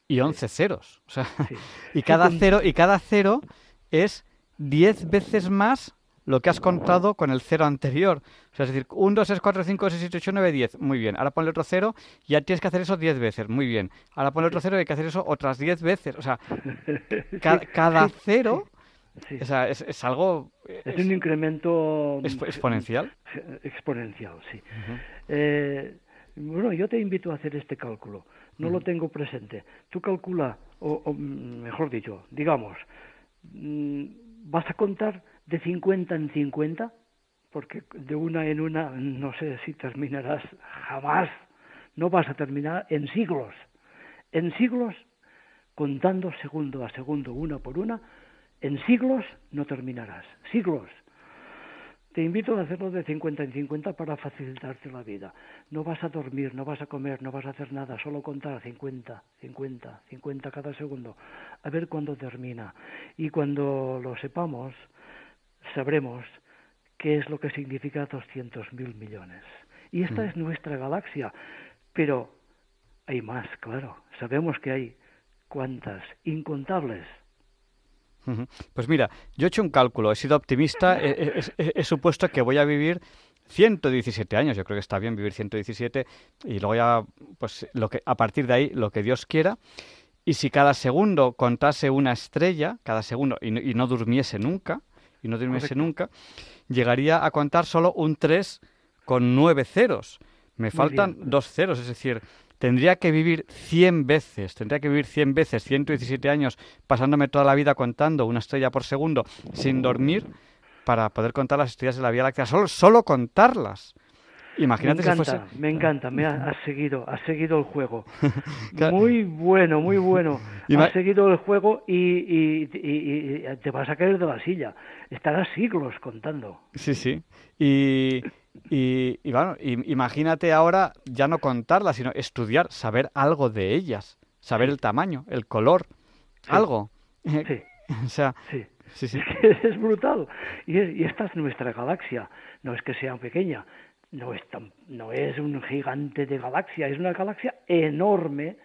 y 11 ceros. O sea, Sí. y cada cero y cada cero es 10 veces más lo que has contado con el cero anterior. O sea, es decir, 1, 2, 3, 4, 5, 6, 7, 8, 9, 10. Muy bien. Ahora ponle otro cero y ya tienes que hacer eso 10 veces. Muy bien. Ahora ponle otro cero y hay que hacer eso otras 10 veces. O sea, ca- cada cero Sí. o sea, es, es algo eh, Es un incremento expo- exponencial. exponencial, sí. Eh, bueno, yo te invito a hacer este cálculo. No lo tengo presente. Tú calcula, o, o, mm, mejor dicho, digamos, mm, vas a contar de 50 en 50, porque de una en una no sé si terminarás jamás. No vas a terminar en siglos. En siglos, contando segundo a segundo, una por una, en siglos no terminarás. Siglos. Te invito a hacerlo de 50 en 50 para facilitarte la vida. No vas a dormir, no vas a comer, no vas a hacer nada, solo contar 50, 50, 50 cada segundo. A ver cuándo termina. Y cuando lo sepamos, sabremos qué es lo que significa 200.000 millones. Y esta es nuestra galaxia. Pero hay más, claro. Sabemos que hay cuántas, incontables. Pues mira, yo he hecho un cálculo, he sido optimista, he, he- he- he supuesto que voy a vivir 117 años, yo creo que está bien vivir 117 y luego ya, pues lo que, a partir de ahí, lo que Dios quiera. Y si cada segundo contase una estrella, cada segundo, y no, y no durmiese nunca, y no durmiese Correcto. nunca, llegaría a contar solo un 3 con 9 ceros. Me faltan bien. dos ceros, es decir, tendría que vivir 100 veces, tendría que vivir 100 veces, 117 años, pasándome toda la vida contando una estrella por segundo sin dormir para poder contar las estrellas de la Vía Láctea, solo, solo contarlas. Imagínate me si encanta, fuese... me encanta, me ha- has seguido, has seguido el juego. Claro. Muy bueno, muy bueno. Ima- Has seguido el juego y, y- y- y te vas a caer de la silla. Estarás siglos contando. Sí, sí. Y, y, y bueno, imagínate ahora ya no contarlas, sino estudiar, saber algo de ellas, saber el tamaño, el color, algo. Sí, O sea, sí. sí, sí. Es brutal. Y, es- y esta es nuestra galaxia. No es que sea pequeña, no es, tan- no es un gigante de galaxia, es una galaxia enorme,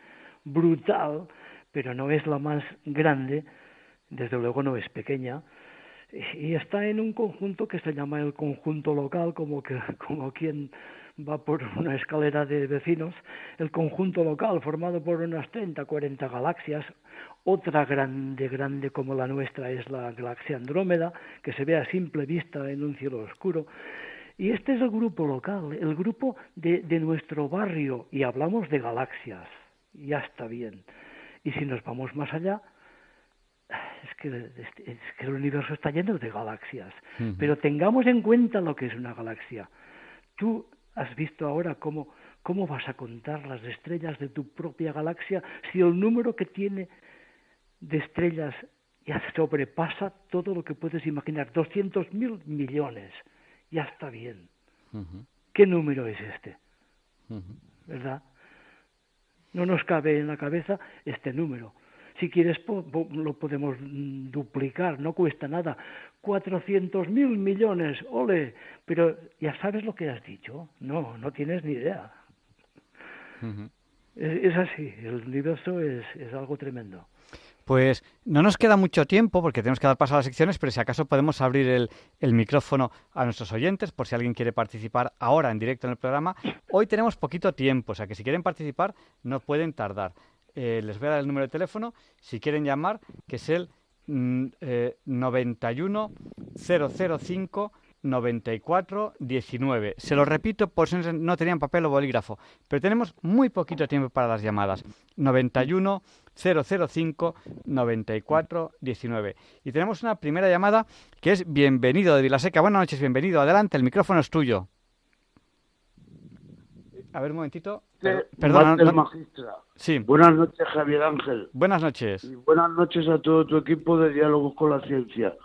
brutal, pero no es la más grande, desde luego no es pequeña, y está en un conjunto que se llama el conjunto local, como, que, como quien va por una escalera de vecinos, el conjunto local formado por unas 30, 40 galaxias, otra grande, grande como la nuestra es la galaxia Andrómeda, que se ve a simple vista en un cielo oscuro. Y este es el grupo local, el grupo de, de nuestro barrio, y hablamos de galaxias, ya está bien. Y si nos vamos más allá, es que, es que el universo está lleno de galaxias. Pero tengamos en cuenta lo que es una galaxia. Tú has visto ahora cómo, cómo vas a contar las estrellas de tu propia galaxia si el número que tiene de estrellas ya sobrepasa todo lo que puedes imaginar. 200 mil millones. Ya está bien. ¿Qué número es este? ¿Verdad? No nos cabe en la cabeza este número. Si quieres po- po- lo podemos mm, duplicar, no cuesta nada. 400 mil millones, ole. Pero ya sabes lo que has dicho. No, no tienes ni idea. Es, es así, el universo es, es algo tremendo. Pues no nos queda mucho tiempo porque tenemos que dar paso a las secciones, pero si acaso podemos abrir el, el micrófono a nuestros oyentes por si alguien quiere participar ahora en directo en el programa. Hoy tenemos poquito tiempo, o sea que si quieren participar no pueden tardar. Eh, les voy a dar el número de teléfono si quieren llamar, que es el mm, eh, 91 005 94 19. Se lo repito por si no tenían papel o bolígrafo, pero tenemos muy poquito tiempo para las llamadas. 91 005 94 19. Y tenemos una primera llamada que es bienvenido de Vilaseca. Buenas noches, bienvenido. Adelante, el micrófono es tuyo. A ver, un momentito. Perdón, Sí. Buenas noches, Javier Ángel. Buenas noches. Y buenas noches a todo tu equipo de Diálogos con la Ciencia.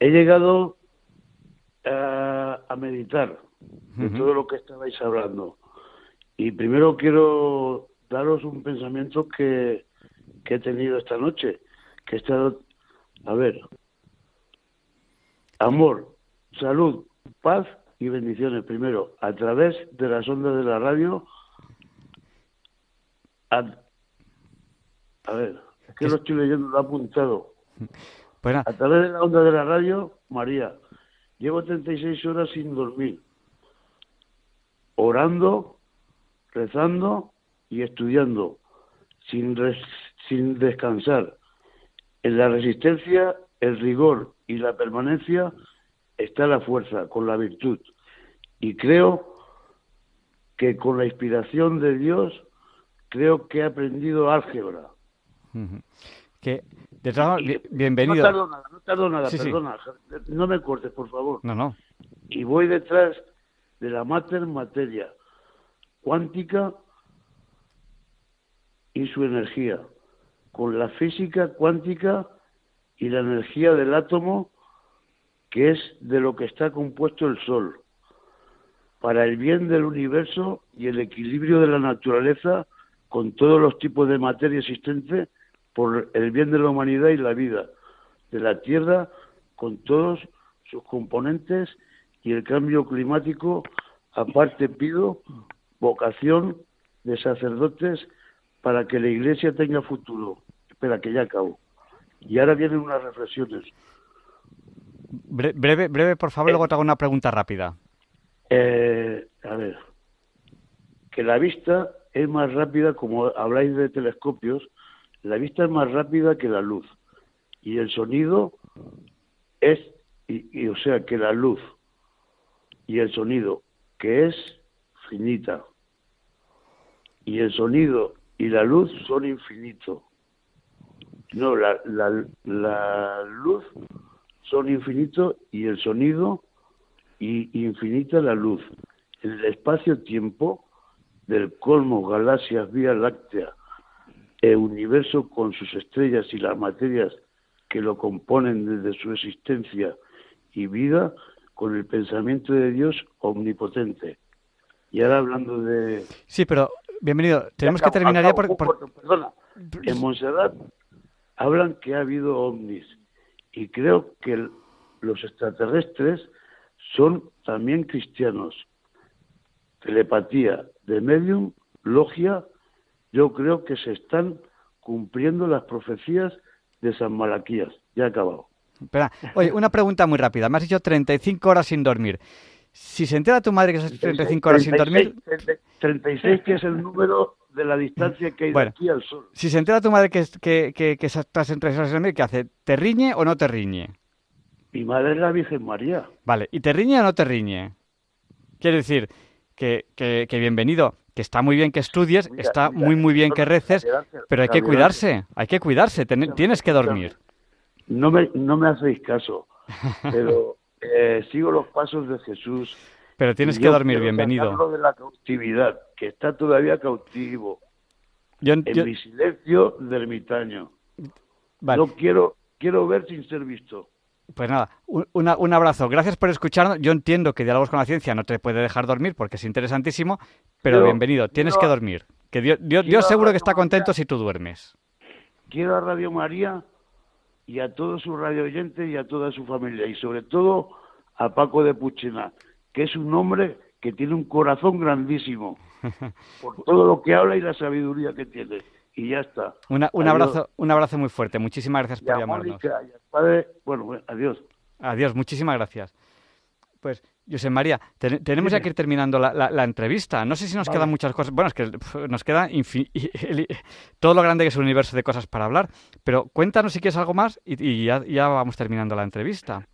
He llegado eh, a meditar de todo lo que estabais hablando. Y primero quiero daros un pensamiento que, que he tenido esta noche, que he estado, a ver, amor, salud, paz y bendiciones primero a través de las ondas de la radio. A, ver, es que lo estoy leyendo, lo he apuntado. A través de la onda de la radio, María, llevo 36 horas sin dormir, orando, rezando y estudiando, sin, sin descansar. En la resistencia, el rigor y la permanencia está la fuerza, con la virtud. Y creo que con la inspiración de Dios, creo que he aprendido álgebra. Que, de bienvenido. No tardo nada, no tardo nada, perdona. No me cortes, por favor. No, no. Y voy detrás de la mater materia cuántica y su energía, con la física cuántica y la energía del átomo que es de lo que está compuesto el Sol, para el bien del universo y el equilibrio de la naturaleza con todos los tipos de materia existente por el bien de la humanidad y la vida, de la Tierra con todos sus componentes y el cambio climático, aparte pido vocación de sacerdotes para que la Iglesia tenga futuro. Espera, que ya acabo. Y ahora vienen unas reflexiones. Breve, breve, por favor, luego te hago una pregunta rápida. Eh, a ver, que la vista es más rápida, como habláis de telescopios, la vista es más rápida que la luz. Y el sonido es, y, o sea, que la luz y el sonido, que es finita. Y el sonido y la luz son infinitos. No, la, la, la luz son infinitos y el sonido y infinita la luz. En el espacio-tiempo del cosmos, galaxias, Vía Láctea, el universo con sus estrellas y las materias que lo componen desde su existencia y vida, con el pensamiento de Dios omnipotente. Y ahora hablando de... Sí, pero bienvenido. Tenemos que terminar ya porque... Perdona, en Montserrat hablan que ha habido ovnis y creo que los extraterrestres son también cristianos. Telepatía de medium, logia, yo creo que se están cumpliendo las profecías de San Malaquías. Ya he acabado. Espera, oye, una pregunta muy rápida. Me has dicho 35 horas sin dormir. Si se entera tu madre que es 35 horas sin dormir... 36, que es el número de la distancia que hay de aquí al sol. Si se entera tu madre que, que, que, que estás entre esas ¿qué hace? ¿Te riñe o no te riñe? Mi madre es la Virgen María. Vale, ¿y te riñe o no te riñe? Quiero decir que, que, bienvenido, que está muy bien que estudies, está muy muy bien que reces, pero hay que cuidarse, hay que cuidarse, tienes que dormir. No me, no me hacéis caso, pero eh, sigo los pasos de Jesús pero tienes que dormir, bienvenido. de la cautividad, que está todavía cautivo. en mi silencio de ermitaño. No quiero, quiero ver sin ser visto. Pues nada, un, un, abrazo. Gracias por escucharnos. Yo entiendo que Diálogos con la Ciencia no te puede dejar dormir porque es interesantísimo, pero bienvenido, tienes que dormir. Que Dios, Dios, seguro que está contento si tú duermes. Quiero a Radio María y a todos sus radio oyentes y a toda su familia y sobre todo a Paco de Puchena que es un hombre que tiene un corazón grandísimo por todo lo que habla y la sabiduría que tiene. Y ya está. un, abrazo, un abrazo muy fuerte. Muchísimas gracias por llamarnos. bueno, adiós. Adiós, muchísimas gracias. Pues, José María, tenemos ya que ir terminando la, entrevista. No sé si nos quedan muchas cosas. Bueno, es que nos queda todo lo grande que es el universo de cosas para hablar. Pero cuéntanos si quieres algo más y, ya, ya vamos terminando la entrevista.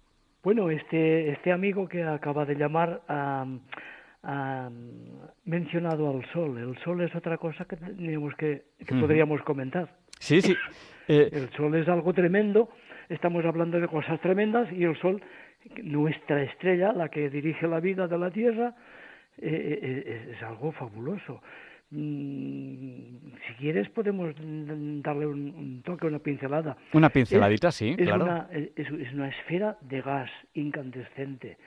Bueno, este, este amigo que acaba de llamar ha, ha mencionado al sol. El sol es otra cosa que tenemos que, que podríamos comentar. Sí, sí. Eh, El sol es algo tremendo, estamos hablando de cosas tremendas y el sol, nuestra estrella, la que dirige la vida de la Tierra, eh, eh, es algo fabuloso. Mm, si quieres podemos darle un, un toque, una pincelada. una pinceladita, sí, Es claro. una, es, es una esfera de gas incandescente.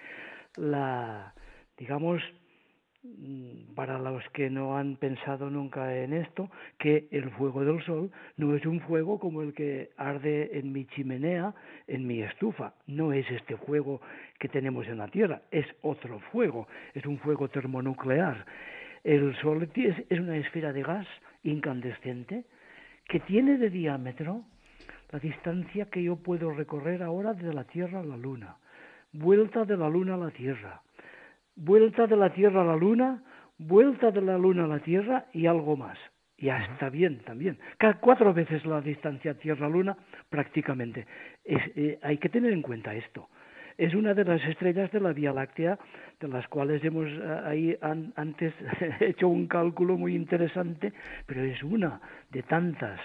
La, digamos, mm, para los que no han pensado nunca en esto, que el fuego del sol no es un fuego como el que arde en mi chimenea, en mi estufa. No es este fuego que tenemos en la Tierra, es otro fuego, es un fuego termonuclear. El sol es, una esfera de gas incandescente que tiene de diámetro la distancia que yo puedo recorrer ahora de la Tierra a la Luna, vuelta de la Luna a la Tierra, vuelta de la Tierra a la Luna, vuelta de la Luna a la Tierra y algo más. Ya está bien también. Cada cuatro veces la distancia Tierra-Luna prácticamente. Es, eh, hay que tener en cuenta esto. Es una de las estrellas de la Vía Láctea, de las cuales hemos eh, ahí an- antes hecho un cálculo muy interesante, pero es una de tantas.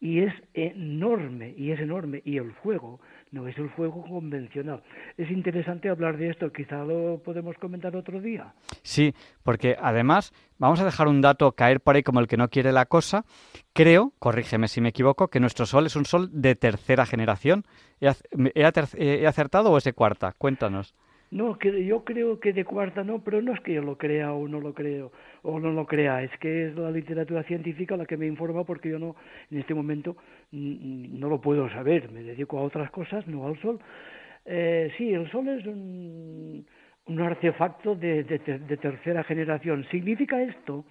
Y es enorme, y es enorme, y el fuego no es el fuego convencional. Es interesante hablar de esto, quizá lo podemos comentar otro día. Sí, porque además vamos a dejar un dato caer por ahí como el que no quiere la cosa. Creo, corrígeme si me equivoco, que nuestro Sol es un Sol de tercera generación. ¿He, ac- he acertado o es de cuarta? Cuéntanos. No, que yo creo que de cuarta no, pero no es que yo lo crea o no lo creo o no lo crea, es que es la literatura científica la que me informa porque yo no en este momento no lo puedo saber, me dedico a otras cosas, no al sol. Eh, sí, el sol es un, un artefacto de, de de tercera generación. Significa esto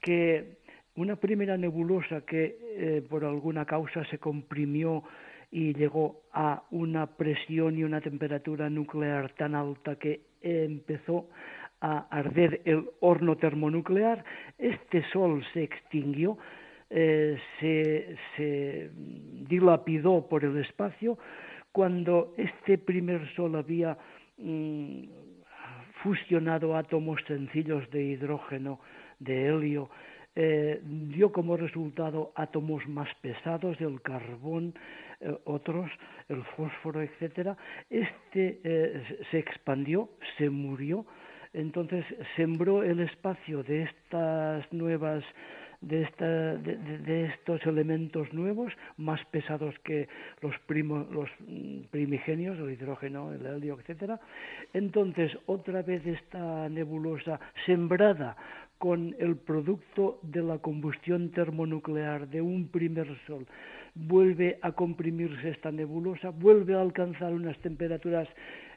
que una primera nebulosa que eh, por alguna causa se comprimió y llegó a una presión y una temperatura nuclear tan alta que empezó a arder el horno termonuclear, este sol se extinguió, eh, se, dilapidó por el espacio, cuando este primer sol había mm, fusionado átomos sencillos de hidrógeno, de helio, eh, dio como resultado átomos más pesados, el carbón, eh, otros, el fósforo, etcétera. Este eh, se expandió, se murió, entonces sembró el espacio de estas nuevas de, esta, de, de, estos elementos nuevos más pesados que los, primo, los primigenios, el hidrógeno, el helio, etcétera. Entonces, otra vez esta nebulosa sembrada con el producto de la combustión termonuclear de un primer sol, vuelve a comprimirse esta nebulosa, vuelve a alcanzar unas temperaturas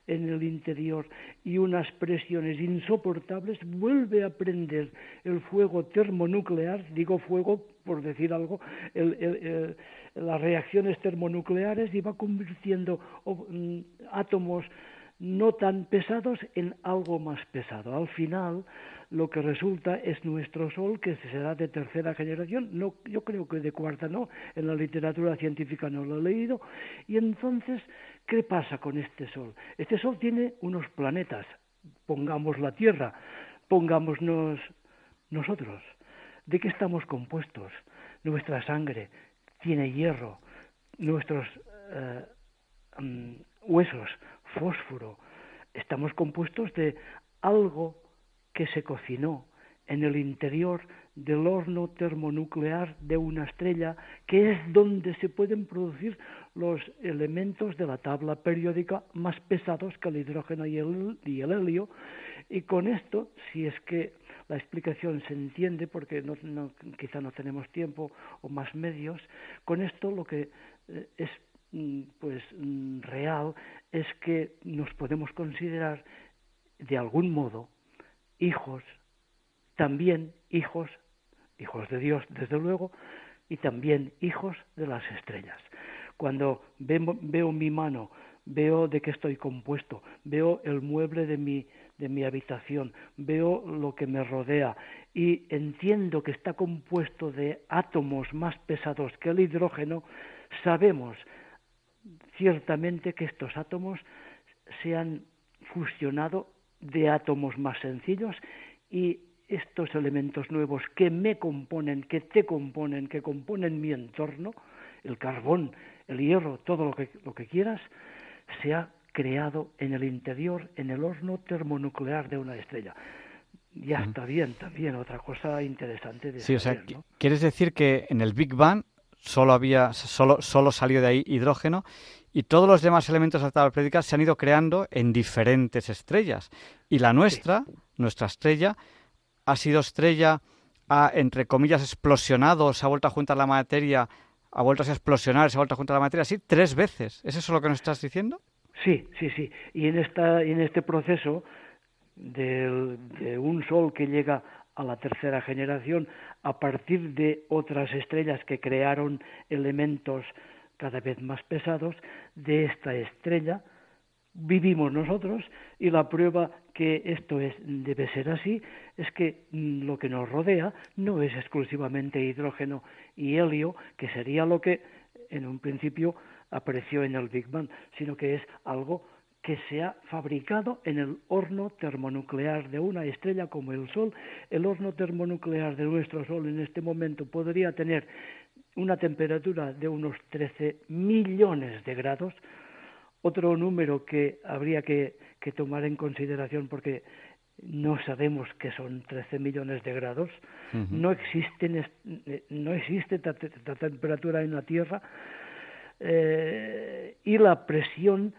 en el interior y unas presiones insoportables, vuelve a prender el fuego termonuclear, digo fuego por decir algo, el, el, las reacciones termonucleares y va convirtiendo oh, átomos no tan pesados en algo más pesado. Al final, lo que resulta es nuestro Sol, que será de tercera generación, no, yo creo que de cuarta no, en la literatura científica no lo he leído, y entonces, ¿qué pasa con este Sol? Este Sol tiene unos planetas, pongamos la Tierra, pongámonos nosotros, ¿de qué estamos compuestos? Nuestra sangre tiene hierro, nuestros eh, um, huesos, fósforo, estamos compuestos de algo que se cocinó en el interior del horno termonuclear de una estrella, que es donde se pueden producir los elementos de la tabla periódica más pesados que el hidrógeno y el, helio. Y con esto, si es que la explicación se entiende, porque no, quizá no tenemos tiempo o más medios, con esto lo que eh, es pues real es que nos podemos considerar de algún modo hijos, también hijos, hijos de Dios, desde luego, y también hijos de las estrellas. Cuando veo, mi mano, veo de qué estoy compuesto, veo el mueble de mi, de mi habitación, veo lo que me rodea y entiendo que está compuesto de átomos más pesados que el hidrógeno, sabemos ciertamente que estos átomos se han fusionado de átomos más sencillos y estos elementos nuevos que me componen, que te componen, que componen mi entorno, el carbón, el hierro, todo lo que, lo que quieras, se ha creado en el interior, en el horno termonuclear de una estrella. Ya está bien también, otra cosa interesante de Sí, o sea, ¿quieres decir que en el Big Bang solo había, solo, solo salió de ahí hidrógeno y todos los demás elementos de la tabla periódica se han ido creando en diferentes estrellas. Y la nuestra, nuestra estrella, ha sido estrella, ha, entre comillas, explosionado, se ha vuelto a juntar la materia, ha vuelto a explosionar, se ha vuelto a juntar la materia, así, tres veces. ¿Es eso lo que nos estás diciendo? Sí, sí, sí. Y en, esta, en este proceso de, de un Sol que llega a la tercera generación a partir de otras estrellas que crearon elementos cada vez más pesados, de esta estrella vivimos nosotros y la prueba que esto es, debe ser así es que mm, lo que nos rodea no es exclusivamente hidrógeno y helio, que sería lo que en un principio apareció en el Big Bang, sino que es algo que se ha fabricado en el horno termonuclear de una estrella como el Sol. El horno termonuclear de nuestro Sol en este momento podría tener una temperatura de unos 13 millones de grados, otro número que habría que, tomar en consideración porque no sabemos que son 13 millones de grados, no, existen, no existe esta, temperatura en la Tierra eh, y la presión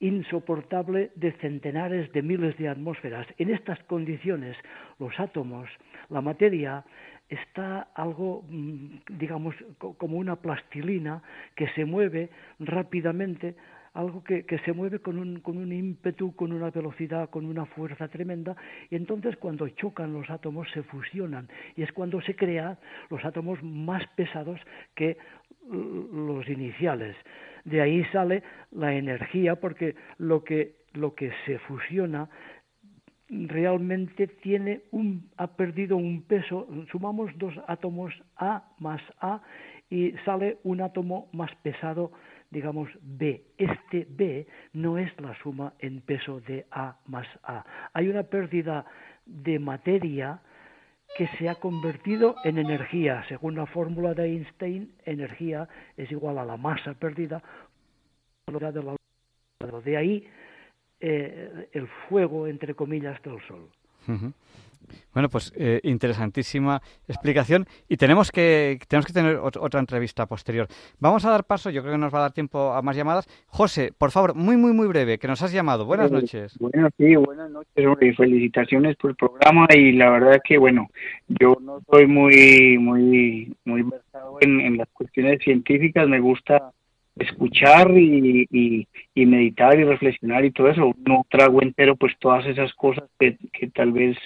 insoportable de centenares de miles de atmósferas. En estas condiciones, los átomos, la materia, está algo, mm, digamos, como una plastilina que se mueve rápidamente, algo que, se mueve con un, con ímpetu, con una velocidad, con una fuerza tremenda, y entonces cuando chocan los átomos se fusionan, y es cuando se crean los átomos más pesados que los iniciales. De ahí sale la energía, porque lo que, lo que se fusiona realmente tiene un, ha perdido un peso, sumamos dos átomos A más A y sale un átomo más pesado, digamos B. Este B no es la suma en peso de A más A. Hay una pérdida de materia que se ha convertido en energía. Según la fórmula de Einstein, energía es igual a la masa perdida de ahí eh, el fuego, entre comillas, del Sol. Bueno, pues eh, interesantísima explicación y tenemos que tenemos que tener otra entrevista posterior. Vamos a dar paso, yo creo que nos va a dar tiempo a más llamadas. José, por favor, muy muy muy breve, que nos has llamado. Buenas noches. Bueno, sí, buenas noches, felicitaciones por el programa y la verdad que bueno, yo no soy muy muy muy versado en, en las cuestiones científicas, me gusta escuchar y, y, meditar y reflexionar y todo eso. No trago entero pues todas esas cosas que, que tal vez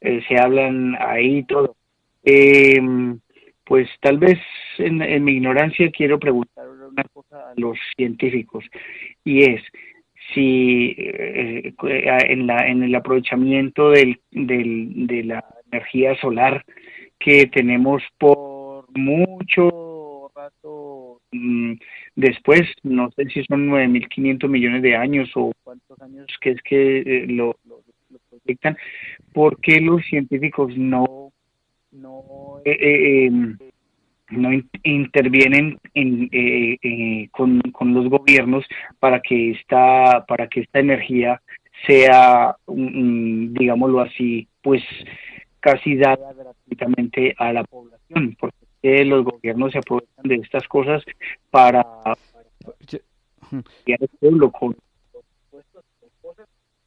eh, se hablan ahí todo. Eh, pues tal vez en, en, mi ignorancia quiero preguntar una cosa a los científicos y es si eh, en, la, en el aprovechamiento del, del, de la energía solar que tenemos por mucho rato mm, Después, no sé si son 9.500 millones de años o cuántos años que es que eh, lo, proyectan, ¿por qué los científicos no, no, eh, eh, em, no intervienen en, con, con los gobiernos para que esta, para que esta energía sea, digámoslo así, pues casi dada gratuitamente a la población? Porque que los gobiernos se aprovechan de estas cosas para, el pueblo con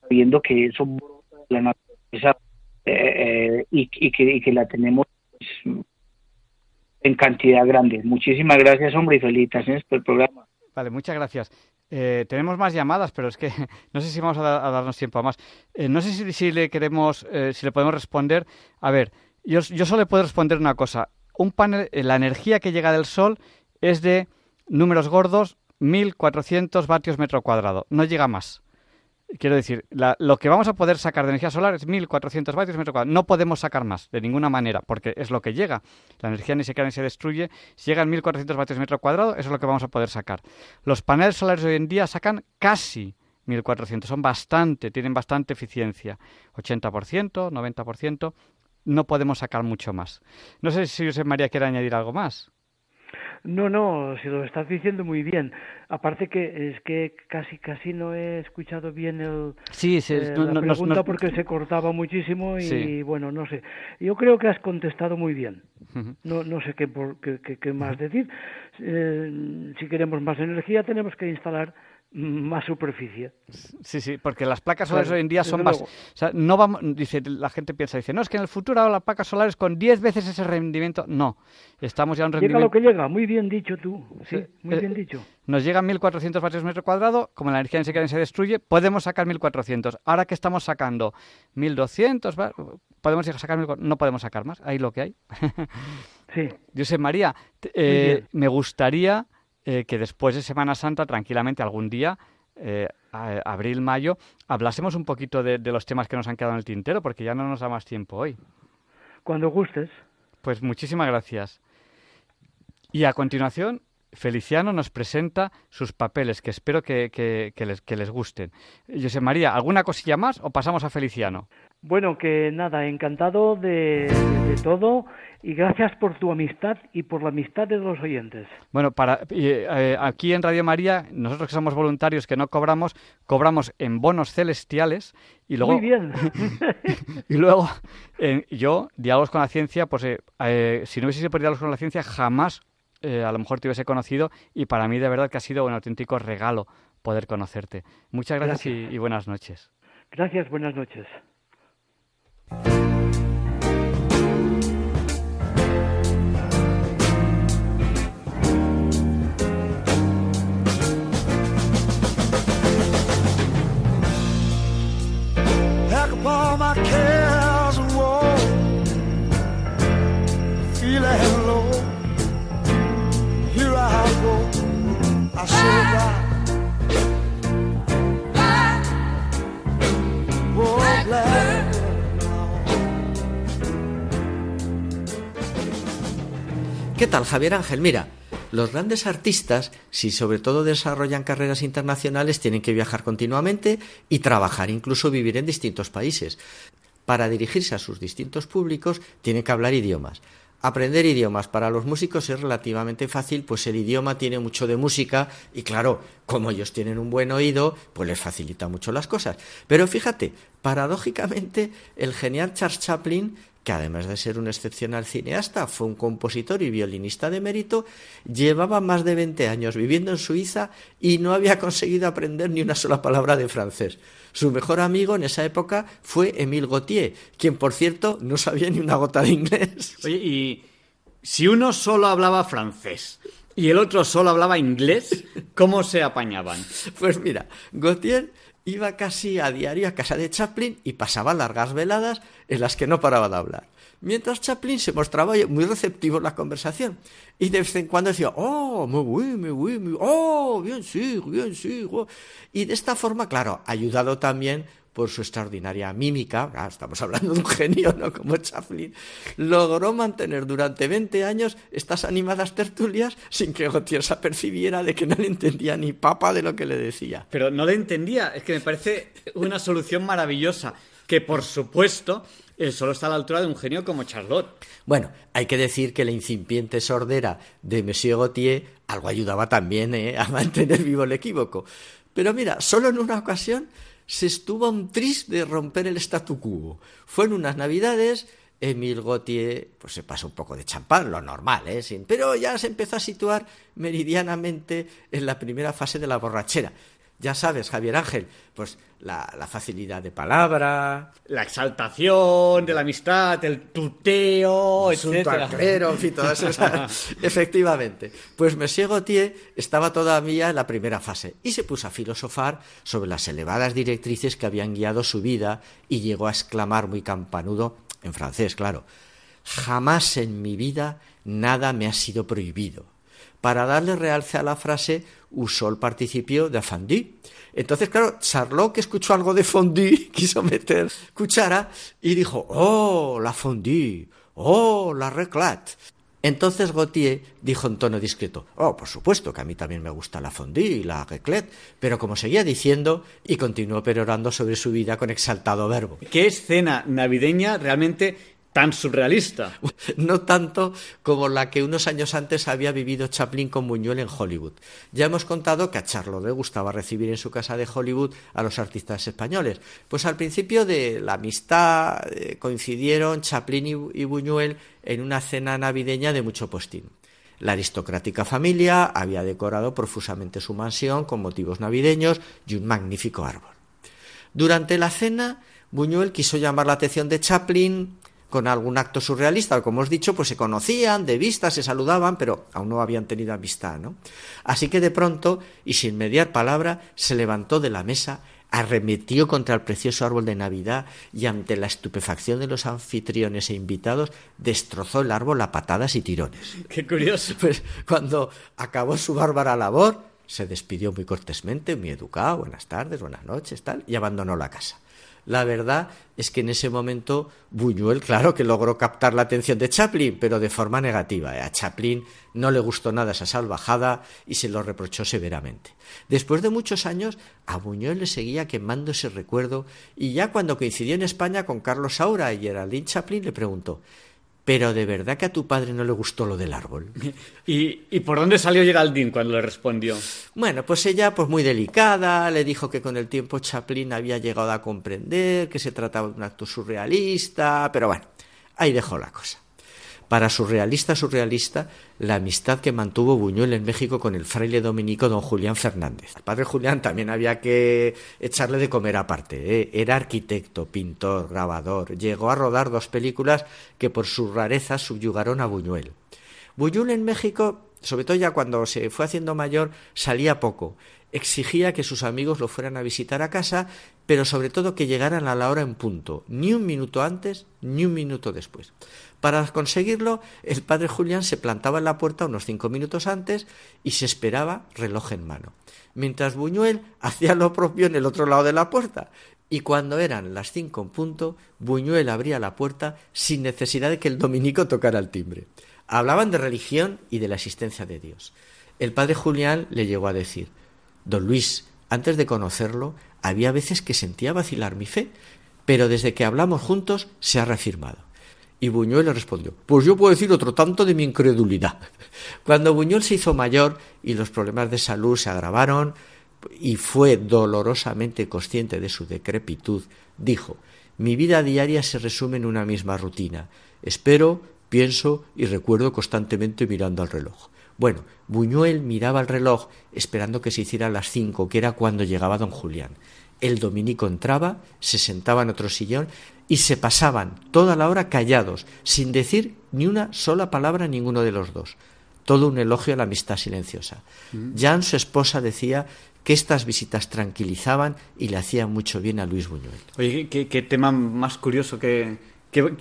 sabiendo que eso naturaleza eh, y, que, la tenemos pues, en cantidad grande. Muchísimas gracias, hombre, y felicitaciones por el programa. Vale, muchas gracias. Eh, tenemos más llamadas, pero es que no sé si vamos a, darnos tiempo a más. Eh, no sé si, si le queremos, si le podemos responder. A ver, yo, yo solo le puedo responder una cosa un panel, eh, la energía que llega del Sol es de números gordos 1400 vatios metro cuadrado, no llega más. Quiero decir, lo que vamos a poder sacar de energía solar es 1400 vatios metro cuadrado. No podemos sacar más, de ninguna manera, porque es lo que llega. La energía ni se crea ni se destruye. Si llega a 1400 vatios metro cuadrado, eso es lo que vamos a poder sacar. Los paneles solares hoy en día sacan casi 1400. Son bastante, tienen bastante eficiencia. 80%, 90%. No podemos sacar mucho más. No sé si José María quiere añadir algo más. No, no, si lo estás diciendo muy bien. Aparte que es que casi casi no he escuchado bien el, sí, sí, eh, la pregunta porque se cortaba muchísimo y bueno, no sé. Yo creo que has contestado muy bien. No no sé qué, por, qué, qué, más decir. Eh, si queremos más energía tenemos que instalar más superficie. Sí, sí, porque las placas solares hoy en día son más... O sea, no vamos, dice, la gente piensa, dice, no, es que en el futuro las placas solares con 10 veces ese rendimiento... No, estamos ya en un rendimiento... Llega lo que llega, muy bien dicho tú, sí, muy bien dicho. Nos llegan 1.400 vatios metro cuadrado, como la energía en se destruye, podemos sacar 1.400. Ahora que estamos sacando 1.200, podemos sacar no podemos sacar más, ahí lo que hay. sí. José María, eh, me gustaría eh, que después de Semana Santa, tranquilamente algún día, eh, abril, mayo, hablásemos un poquito de, los temas que nos han quedado en el tintero, porque ya no nos da más tiempo hoy. Cuando gustes. Pues muchísimas gracias. Y a continuación, Feliciano nos presenta sus papeles, que espero que, que, les, que les gusten. José María, ¿alguna cosilla más o pasamos a Feliciano? Bueno, que nada, encantado de, todo y gracias por tu amistad y por la amistad de los oyentes. Bueno, para eh, aquí en Radio María, nosotros que somos voluntarios que no cobramos, cobramos en bonos celestiales y luego Muy bien. y luego yo diálogos con la ciencia, pues eh, eh, si no hubiese sido por diálogos con la ciencia jamás a lo mejor te hubiese conocido y para mí de verdad que ha sido un auténtico regalo poder conocerte. Muchas gracias, y buenas noches. Gracias, buenas noches. ¿Qué tal, Javier Ángel? Mira, los grandes artistas, si sobre todo desarrollan carreras internacionales, tienen que viajar continuamente y trabajar, incluso vivir en distintos países. Para dirigirse a sus distintos públicos, tienen que hablar idiomas. Aprender idiomas para los músicos es relativamente fácil, pues el idioma tiene mucho de música y claro, como ellos tienen un buen oído, pues les facilita mucho las cosas. Pero fíjate, paradójicamente, el genial Charles Chaplin que además de ser un excepcional cineasta, fue un compositor y violinista de mérito, llevaba más de 20 años viviendo en Suiza y no había conseguido aprender ni una sola palabra de francés. Su mejor amigo en esa época fue Émile Gautier, quien por cierto no sabía ni una gota de inglés. Oye, y si uno solo hablaba francés y el otro solo hablaba inglés, ¿cómo se apañaban? Pues mira, Gautier iba casi a diario a casa de Chaplin y pasaba largas veladas en las que no paraba de hablar. Mientras Chaplin se mostraba muy receptivo en la conversación y de vez en cuando decía, oh, muy bien, muy bien, oh, bien, sí, bien, sí. Y de esta forma, claro, ayudado también por su extraordinaria mímica, ah, estamos hablando de un genio, ¿no? Como Chaplin, logró mantener durante 20 años estas animadas tertulias sin que Gautier se apercibiera de que no le entendía ni papa de lo que le decía. Pero no le entendía, es que me parece una solución maravillosa, que por supuesto eh, solo está a la altura de un genio como Charlotte. Bueno, hay que decir que la incipiente sordera de Monsieur Gautier algo ayudaba también eh, a mantener vivo el equívoco. Pero mira, solo en una ocasión se estuvo un tris de romper el statu quo. Fue en unas navidades, Emile Gautier pues se pasó un poco de champán, lo normal, ¿eh? pero ya se empezó a situar meridianamente en la primera fase de la borrachera. Ya sabes, Javier Ángel, pues la, facilidad de palabra, la exaltación de la amistad, el tuteo, es un Claro, en fin, todo eso. Efectivamente. Pues Monsieur Gautier estaba todavía en la primera fase y se puso a filosofar sobre las elevadas directrices que habían guiado su vida y llegó a exclamar muy campanudo, en francés, claro, jamás en mi vida nada me ha sido prohibido. Para darle realce a la frase, usó el participio de fondue. Entonces, claro, Charlot, que escuchó algo de fondue, quiso meter cuchara y dijo, oh, la fondue, oh, la reclat. Entonces Gautier dijo en tono discreto, oh, por supuesto que a mí también me gusta la fondue y la raclette, pero como seguía diciendo, y continuó perorando sobre su vida con exaltado verbo. ¿Qué escena navideña realmente tan surrealista. No tanto como la que unos años antes había vivido Chaplin con Buñuel en Hollywood. Ya hemos contado que a Charlo le gustaba recibir en su casa de Hollywood a los artistas españoles. Pues al principio de la amistad eh, coincidieron Chaplin y Buñuel en una cena navideña de mucho postín. La aristocrática familia había decorado profusamente su mansión con motivos navideños y un magnífico árbol. Durante la cena, Buñuel quiso llamar la atención de Chaplin con algún acto surrealista. Como os he dicho, pues se conocían de vista, se saludaban, pero aún no habían tenido amistad, ¿no? Así que de pronto, y sin mediar palabra, se levantó de la mesa, arremetió contra el precioso árbol de Navidad y ante la estupefacción de los anfitriones e invitados, destrozó el árbol a patadas y tirones. Qué curioso. Pues cuando acabó su bárbara labor, se despidió muy cortésmente, muy educado, buenas tardes, buenas noches, tal, y abandonó la casa. La verdad es que en ese momento Buñuel, claro que logró captar la atención de Chaplin, pero de forma negativa. A Chaplin no le gustó nada esa salvajada y se lo reprochó severamente. Después de muchos años, a Buñuel le seguía quemando ese recuerdo y ya cuando coincidió en España con Carlos Saura y Geraldine Chaplin le preguntó pero de verdad que a tu padre no le gustó lo del árbol. ¿Y, por dónde salió Geraldine cuando le respondió? Bueno, pues ella, pues muy delicada, le dijo que con el tiempo Chaplin había llegado a comprender que se trataba de un acto surrealista, pero bueno, ahí dejó la cosa para surrealista surrealista la amistad que mantuvo Buñuel en México con el fraile dominico don Julián Fernández. Al padre Julián también había que echarle de comer aparte. ¿eh? Era arquitecto, pintor, grabador. Llegó a rodar dos películas que por sus rarezas subyugaron a Buñuel. Buñuel en México, sobre todo ya cuando se fue haciendo mayor, salía poco exigía que sus amigos lo fueran a visitar a casa, pero sobre todo que llegaran a la hora en punto, ni un minuto antes ni un minuto después. Para conseguirlo, el padre Julián se plantaba en la puerta unos cinco minutos antes y se esperaba reloj en mano, mientras Buñuel hacía lo propio en el otro lado de la puerta. Y cuando eran las cinco en punto, Buñuel abría la puerta sin necesidad de que el dominico tocara el timbre. Hablaban de religión y de la existencia de Dios. El padre Julián le llegó a decir Don Luis, antes de conocerlo, había veces que sentía vacilar mi fe, pero desde que hablamos juntos se ha reafirmado. Y Buñuel le respondió, pues yo puedo decir otro tanto de mi incredulidad. Cuando Buñuel se hizo mayor y los problemas de salud se agravaron y fue dolorosamente consciente de su decrepitud, dijo, mi vida diaria se resume en una misma rutina. Espero, pienso y recuerdo constantemente mirando al reloj. Bueno, Buñuel miraba el reloj esperando que se hiciera las cinco, que era cuando llegaba don Julián. El dominico entraba, se sentaba en otro sillón y se pasaban toda la hora callados, sin decir ni una sola palabra a ninguno de los dos. Todo un elogio a la amistad silenciosa. Mm. Jan, su esposa, decía que estas visitas tranquilizaban y le hacían mucho bien a Luis Buñuel. Oye, qué, tema más curioso, que,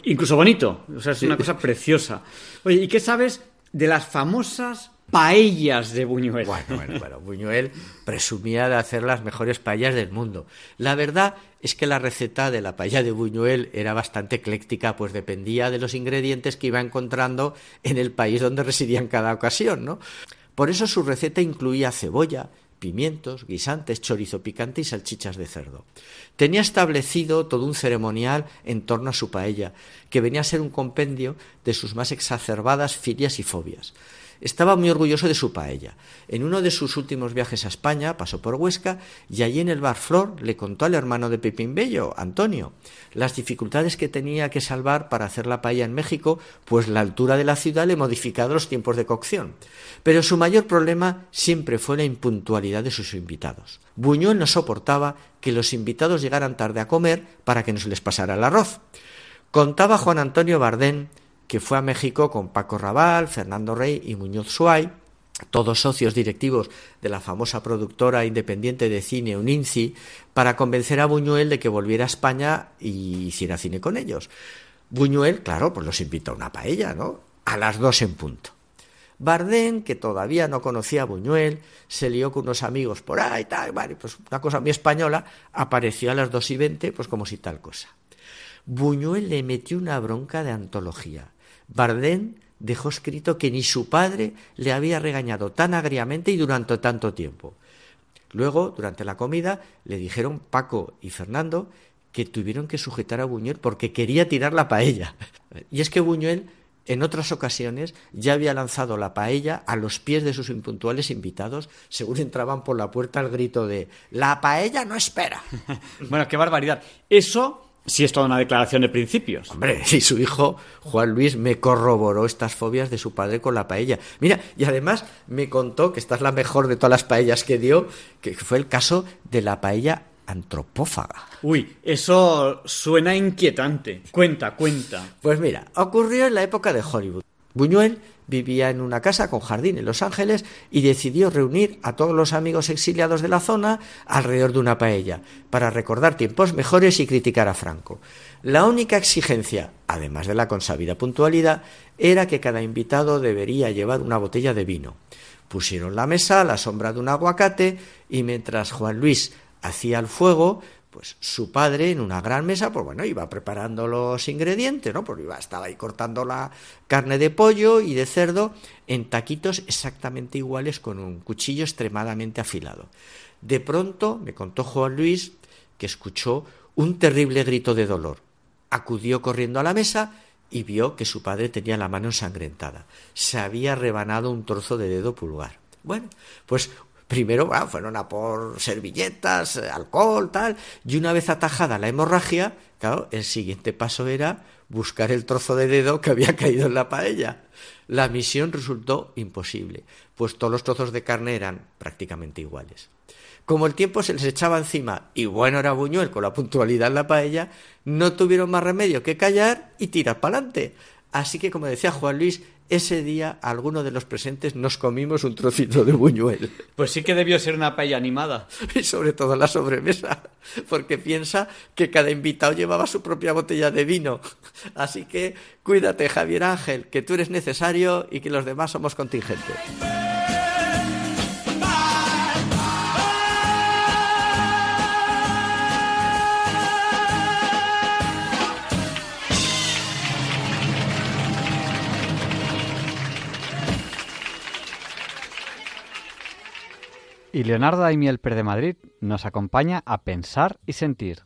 incluso bonito. O sea, es una cosa preciosa. Oye, ¿y qué sabes de las famosas paellas de Buñuel. Bueno, bueno, bueno, Buñuel presumía de hacer las mejores paellas del mundo. La verdad es que la receta de la paella de Buñuel era bastante ecléctica, pues dependía de los ingredientes que iba encontrando en el país donde residía en cada ocasión, ¿no? Por eso su receta incluía cebolla, pimientos, guisantes, chorizo picante y salchichas de cerdo. Tenía establecido todo un ceremonial en torno a su paella, que venía a ser un compendio de sus más exacerbadas filias y fobias. Estaba muy orgulloso de su paella. En uno de sus últimos viajes a España pasó por Huesca y allí en el bar Flor le contó al hermano de Pepín Bello, Antonio, las dificultades que tenía que salvar para hacer la paella en México, pues la altura de la ciudad le modificaba los tiempos de cocción. Pero su mayor problema siempre fue la impuntualidad de sus invitados. Buñuel no soportaba que los invitados llegaran tarde a comer para que no se les pasara el arroz. Contaba Juan Antonio Bardén que fue a México con Paco Raval, Fernando Rey y Muñoz Suay, todos socios directivos de la famosa productora independiente de cine Uninci, para convencer a Buñuel de que volviera a España y hiciera cine con ellos. Buñuel, claro, pues los invitó a una paella, ¿no? A las dos en punto. Bardén, que todavía no conocía a Buñuel, se lió con unos amigos por ahí, tal, vale, pues una cosa muy española, apareció a las dos y veinte, pues como si tal cosa. Buñuel le metió una bronca de antología. Bardén dejó escrito que ni su padre le había regañado tan agriamente y durante tanto tiempo. Luego, durante la comida, le dijeron Paco y Fernando que tuvieron que sujetar a Buñuel porque quería tirar la paella. Y es que Buñuel en otras ocasiones ya había lanzado la paella a los pies de sus impuntuales invitados, según entraban por la puerta al grito de La paella no espera. bueno, qué barbaridad. Eso sí es toda una declaración de principios. Hombre, y su hijo Juan Luis me corroboró estas fobias de su padre con la paella. Mira, y además me contó que esta es la mejor de todas las paellas que dio, que fue el caso de la paella antropófaga. Uy, eso suena inquietante. Cuenta, cuenta. Pues mira, ocurrió en la época de Hollywood. Buñuel vivía en una casa con jardín en Los Ángeles y decidió reunir a todos los amigos exiliados de la zona alrededor de una paella para recordar tiempos mejores y criticar a Franco. La única exigencia, además de la consabida puntualidad, era que cada invitado debería llevar una botella de vino. Pusieron la mesa a la sombra de un aguacate y mientras Juan Luis hacía el fuego, pues su padre en una gran mesa, pues bueno, iba preparando los ingredientes, ¿no? Pues iba, estaba ahí cortando la carne de pollo y de cerdo en taquitos exactamente iguales con un cuchillo extremadamente afilado. De pronto, me contó Juan Luis, que escuchó un terrible grito de dolor. Acudió corriendo a la mesa y vio que su padre tenía la mano ensangrentada. Se había rebanado un trozo de dedo pulgar. Bueno, pues Primero fueron a por servilletas, eh, alcohol, tal, y una vez atajada la hemorragia, claro, el siguiente paso era buscar el trozo de dedo que había caído en la paella. La misión resultó imposible, pues todos los trozos de carne eran prácticamente iguales. Como el tiempo se les echaba encima y bueno era Buñuel con la puntualidad en la paella, no tuvieron más remedio que callar y tirar para adelante. Así que, como decía Juan Luis, ese día alguno de los presentes nos comimos un trocito de buñuel. Pues sí que debió ser una paella animada. Y sobre todo la sobremesa, porque piensa que cada invitado llevaba su propia botella de vino. Así que cuídate, Javier Ángel, que tú eres necesario y que los demás somos contingentes. Y Leonardo Daimiel Per de Madrid nos acompaña a pensar y sentir.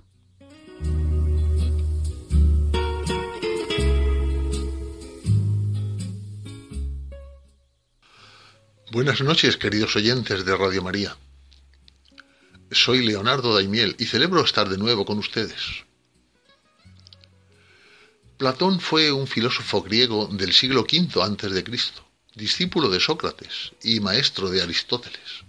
Buenas noches, queridos oyentes de Radio María. Soy Leonardo Daimiel y celebro estar de nuevo con ustedes. Platón fue un filósofo griego del siglo V a.C., discípulo de Sócrates y maestro de Aristóteles.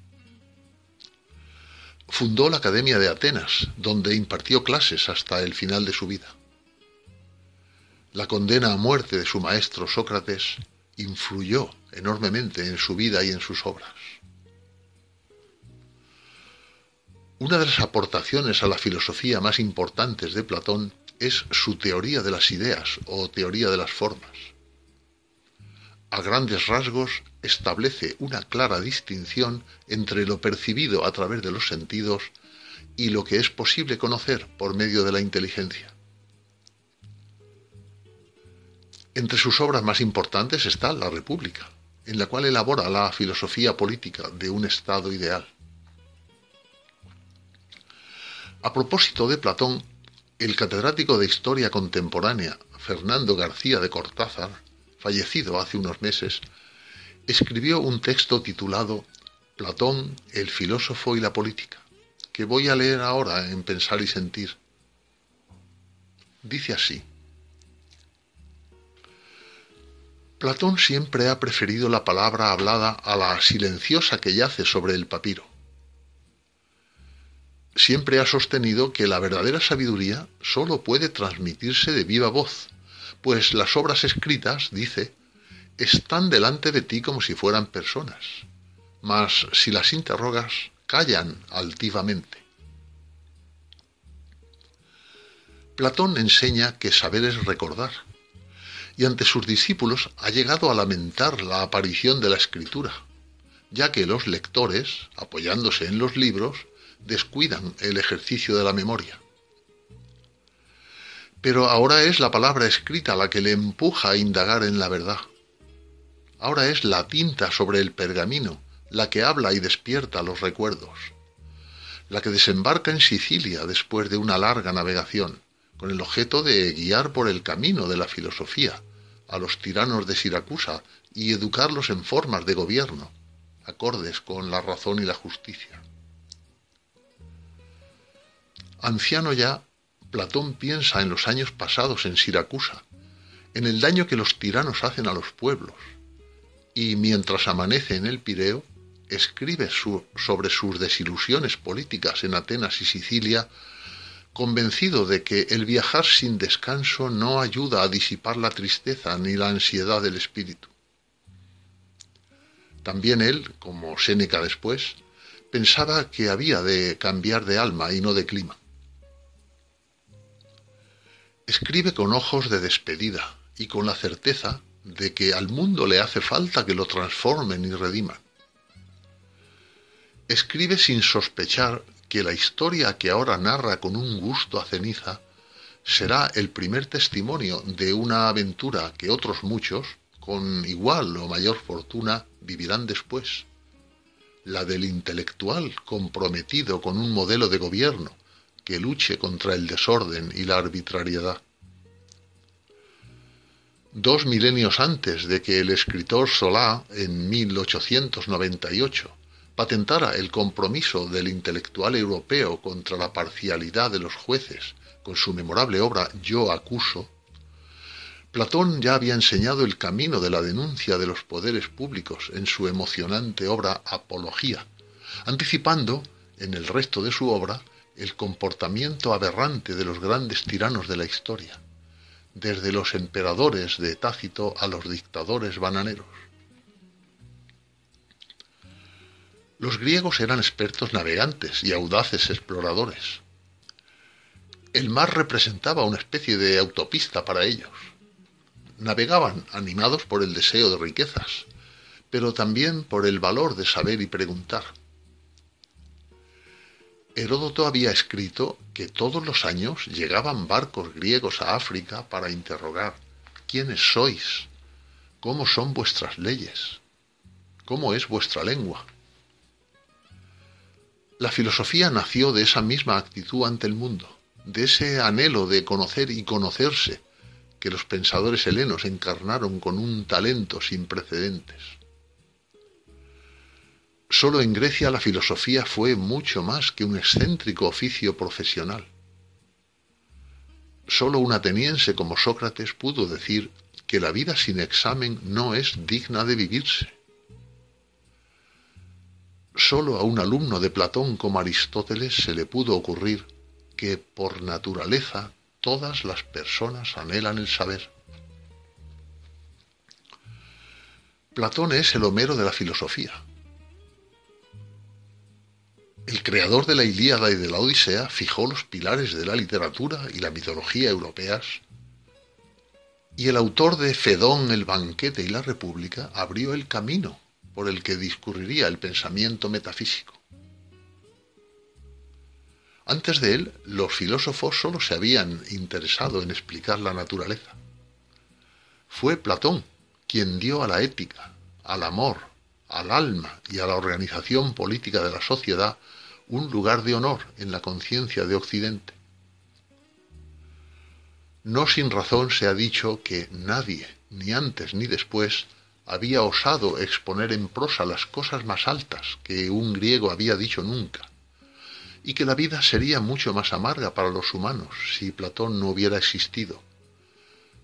Fundó la Academia de Atenas, donde impartió clases hasta el final de su vida. La condena a muerte de su maestro Sócrates influyó enormemente en su vida y en sus obras. Una de las aportaciones a la filosofía más importantes de Platón es su teoría de las ideas o teoría de las formas. A grandes rasgos establece una clara distinción entre lo percibido a través de los sentidos y lo que es posible conocer por medio de la inteligencia. Entre sus obras más importantes está La República, en la cual elabora la filosofía política de un Estado ideal. A propósito de Platón, el catedrático de Historia Contemporánea, Fernando García de Cortázar, fallecido hace unos meses, escribió un texto titulado Platón, el filósofo y la política, que voy a leer ahora en Pensar y Sentir. Dice así. Platón siempre ha preferido la palabra hablada a la silenciosa que yace sobre el papiro. Siempre ha sostenido que la verdadera sabiduría sólo puede transmitirse de viva voz, pues las obras escritas, dice, están delante de ti como si fueran personas, mas si las interrogas, callan altivamente. Platón enseña que saber es recordar, y ante sus discípulos ha llegado a lamentar la aparición de la escritura, ya que los lectores, apoyándose en los libros, descuidan el ejercicio de la memoria. Pero ahora es la palabra escrita la que le empuja a indagar en la verdad Ahora es la tinta sobre el pergamino la que habla y despierta los recuerdos. La que desembarca en Sicilia después de una larga navegación, con el objeto de guiar por el camino de la filosofía a los tiranos de Siracusa y educarlos en formas de gobierno, acordes con la razón y la justicia. Anciano ya, Platón piensa en los años pasados en Siracusa, en el daño que los tiranos hacen a los pueblos, y mientras amanece en el Pireo, escribe sobre sus desilusiones políticas en Atenas y Sicilia, convencido de que el viajar sin descanso no ayuda a disipar la tristeza ni la ansiedad del espíritu. También él, como Séneca después, pensaba que había de cambiar de alma y no de clima. Escribe con ojos de despedida y con la certeza de que al mundo le hace falta que lo transformen y rediman. Escribe sin sospechar que la historia que ahora narra con un gusto a ceniza será el primer testimonio de una aventura que otros muchos, con igual o mayor fortuna, vivirán después. La del intelectual comprometido con un modelo de gobierno que luche contra el desorden y la arbitrariedad. Dos milenios antes de que el escritor Solá, en 1898, patentara el compromiso del intelectual europeo contra la parcialidad de los jueces con su memorable obra Yo acuso, Platón ya había enseñado el camino de la denuncia de los poderes públicos en su emocionante obra Apología, anticipando en el resto de su obra el comportamiento aberrante de los grandes tiranos de la historia, desde los emperadores de Tácito a los dictadores bananeros. Los griegos eran expertos navegantes y audaces exploradores. El mar representaba una especie de autopista para ellos. Navegaban animados por el deseo de riquezas, pero también por el valor de saber y preguntar. Heródoto había escrito que todos los años llegaban barcos griegos a África para interrogar ¿quiénes sois? ¿Cómo son vuestras leyes? ¿Cómo es vuestra lengua? La filosofía nació de esa misma actitud ante el mundo, de ese anhelo de conocer y conocerse que los pensadores helenos encarnaron con un talento sin precedentes. Solo en Grecia la filosofía fue mucho más que un excéntrico oficio profesional. Solo un ateniense como Sócrates pudo decir que la vida sin examen no es digna de vivirse. Solo a un alumno de Platón como Aristóteles se le pudo ocurrir que por naturaleza todas las personas anhelan el saber. Platón es el Homero de la filosofía. El creador de la Ilíada y de la Odisea fijó los pilares de la literatura y la mitología europeas, y el autor de Fedón, el banquete y la República abrió el camino por el que discurriría el pensamiento metafísico. Antes de él, los filósofos solo se habían interesado en explicar la naturaleza. Fue Platón quien dio a la ética, al amor, al alma y a la organización política de la sociedad un lugar de honor en la conciencia de Occidente. No sin razón se ha dicho que nadie, ni antes ni después, había osado exponer en prosa las cosas más altas que un griego había dicho nunca, y que la vida sería mucho más amarga para los humanos si Platón no hubiera existido,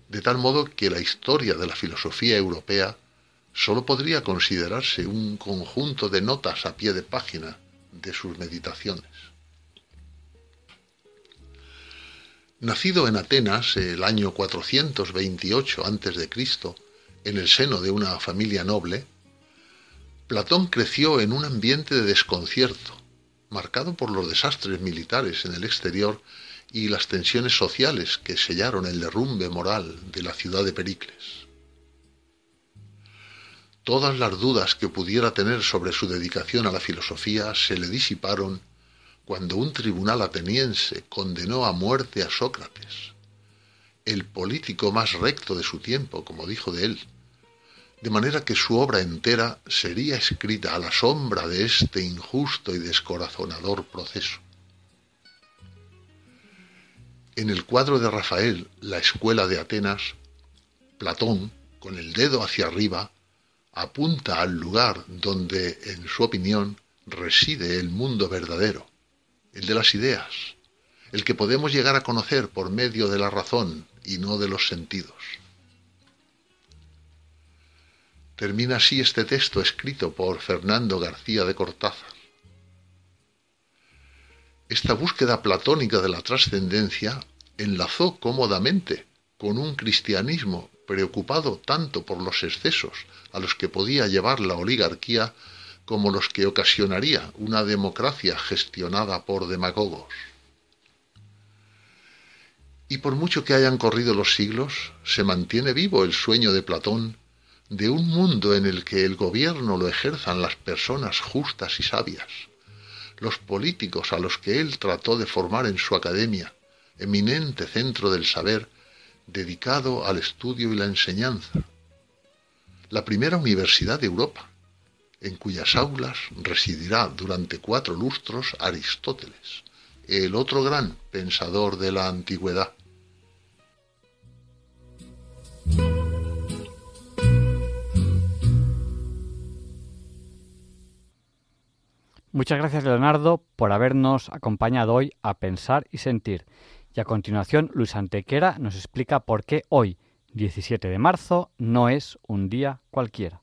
de tal modo que la historia de la filosofía europea sólo podría considerarse un conjunto de notas a pie de página de sus meditaciones. Nacido en Atenas el año 428 a.C., en el seno de una familia noble, Platón creció en un ambiente de desconcierto, marcado por los desastres militares en el exterior y las tensiones sociales que sellaron el derrumbe moral de la ciudad de Pericles. Todas las dudas que pudiera tener sobre su dedicación a la filosofía se le disiparon cuando un tribunal ateniense condenó a muerte a Sócrates, el político más recto de su tiempo, como dijo de él, de manera que su obra entera sería escrita a la sombra de este injusto y descorazonador proceso. En el cuadro de Rafael, La Escuela de Atenas, Platón, con el dedo hacia arriba, apunta al lugar donde, en su opinión, reside el mundo verdadero, el de las ideas, el que podemos llegar a conocer por medio de la razón y no de los sentidos. Termina así este texto escrito por Fernando García de Cortázar. Esta búsqueda platónica de la trascendencia enlazó cómodamente con un cristianismo preocupado tanto por los excesos a los que podía llevar la oligarquía como los que ocasionaría una democracia gestionada por demagogos. Y por mucho que hayan corrido los siglos, se mantiene vivo el sueño de Platón de un mundo en el que el gobierno lo ejerzan las personas justas y sabias, los políticos a los que él trató de formar en su academia, eminente centro del saber, dedicado al estudio y la enseñanza, la primera universidad de Europa, en cuyas aulas residirá durante cuatro lustros Aristóteles, el otro gran pensador de la antigüedad. Muchas gracias Leonardo por habernos acompañado hoy a pensar y sentir. Y a continuación Luis Antequera nos explica por qué hoy, 17 de marzo, no es un día cualquiera.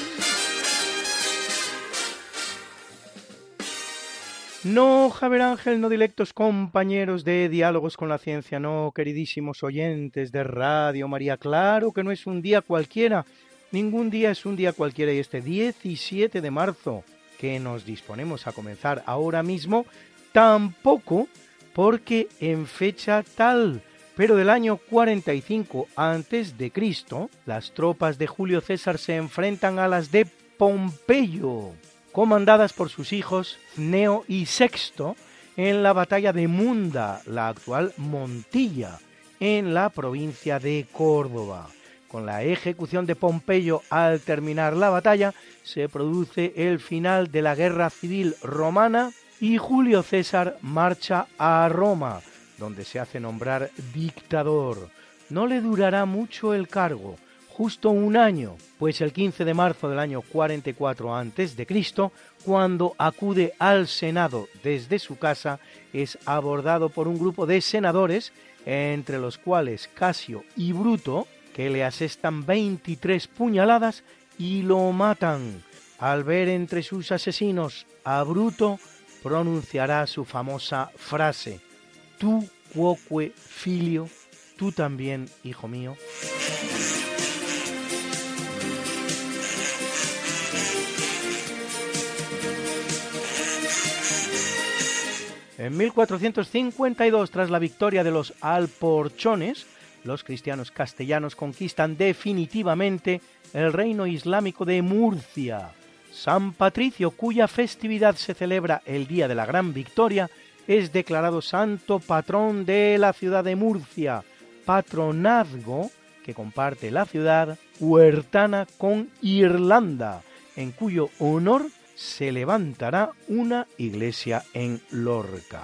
No, Javier Ángel, no directos compañeros de Diálogos con la Ciencia, no, queridísimos oyentes de Radio María, claro que no es un día cualquiera, ningún día es un día cualquiera y este 17 de marzo que nos disponemos a comenzar ahora mismo, tampoco porque en fecha tal, pero del año 45 antes de Cristo, las tropas de Julio César se enfrentan a las de Pompeyo comandadas por sus hijos Neo y Sexto en la batalla de Munda, la actual Montilla, en la provincia de Córdoba. Con la ejecución de Pompeyo al terminar la batalla, se produce el final de la guerra civil romana y Julio César marcha a Roma, donde se hace nombrar dictador. No le durará mucho el cargo, justo un año, pues el 15 de marzo del año 44 a.C., cuando acude al Senado desde su casa, es abordado por un grupo de senadores, entre los cuales Casio y Bruto, que le asestan 23 puñaladas y lo matan. Al ver entre sus asesinos a Bruto, pronunciará su famosa frase, tú quoque filio, tú también, hijo mío. En 1452, tras la victoria de los alporchones, los cristianos castellanos conquistan definitivamente el reino islámico de Murcia. San Patricio, cuya festividad se celebra el día de la Gran Victoria, es declarado santo patrón de la ciudad de Murcia, patronazgo que comparte la ciudad huertana con Irlanda, en cuyo honor se levantará una iglesia en Lorca.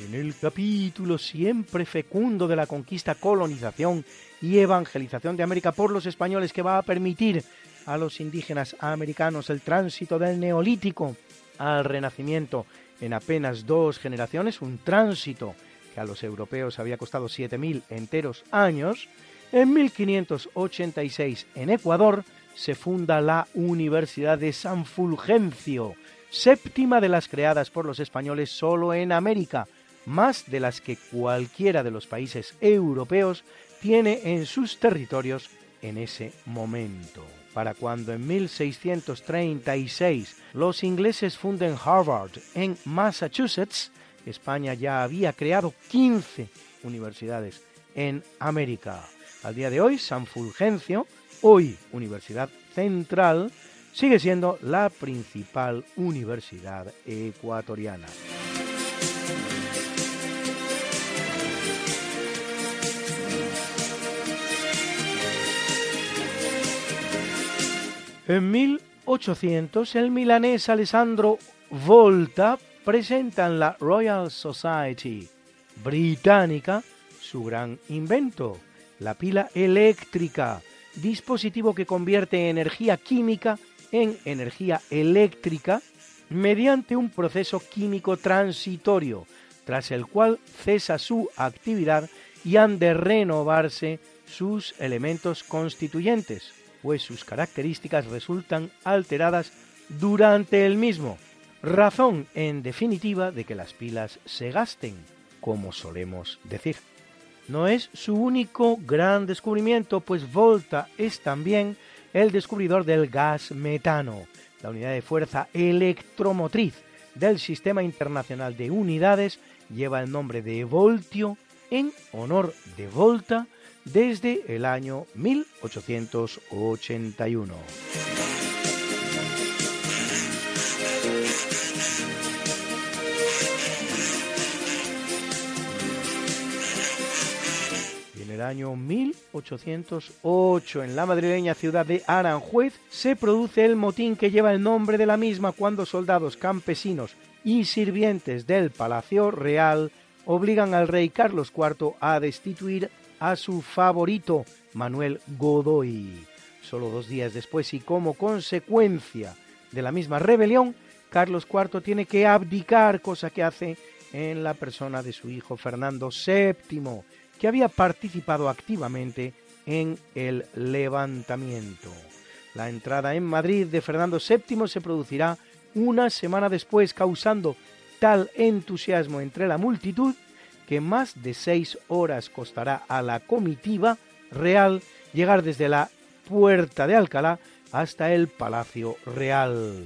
En el capítulo siempre fecundo de la conquista, colonización y evangelización de América por los españoles que va a permitir a los indígenas americanos el tránsito del neolítico al renacimiento en apenas dos generaciones, un tránsito que a los europeos había costado 7.000 enteros años, en 1586 en Ecuador se funda la Universidad de San Fulgencio, séptima de las creadas por los españoles solo en América, más de las que cualquiera de los países europeos tiene en sus territorios en ese momento. Para cuando en 1636 los ingleses funden Harvard en Massachusetts, España ya había creado 15 universidades en América. Al día de hoy, San Fulgencio, hoy Universidad Central, sigue siendo la principal universidad ecuatoriana. En 1800, el milanés Alessandro Volta presenta en la Royal Society. Británica su gran invento, la pila eléctrica, dispositivo que convierte energía química en energía eléctrica mediante un proceso químico transitorio, tras el cual cesa su actividad y han de renovarse sus elementos constituyentes pues sus características resultan alteradas durante el mismo, razón en definitiva de que las pilas se gasten, como solemos decir. No es su único gran descubrimiento, pues Volta es también el descubridor del gas metano, la unidad de fuerza electromotriz del Sistema Internacional de Unidades lleva el nombre de voltio en honor de Volta, desde el año 1881. Año 1808, en la madrileña ciudad de Aranjuez, se produce el motín que lleva el nombre de la misma cuando soldados campesinos y sirvientes del Palacio Real obligan al rey Carlos IV a destituir a su favorito, Manuel Godoy. Solo dos días después y como consecuencia de la misma rebelión, Carlos IV tiene que abdicar, cosa que hace en la persona de su hijo Fernando VII, que había participado activamente en el levantamiento. La entrada en Madrid de Fernando VII se producirá una semana después, causando tal entusiasmo entre la multitud que más de seis horas costará a la comitiva real llegar desde la puerta de Alcalá hasta el Palacio Real.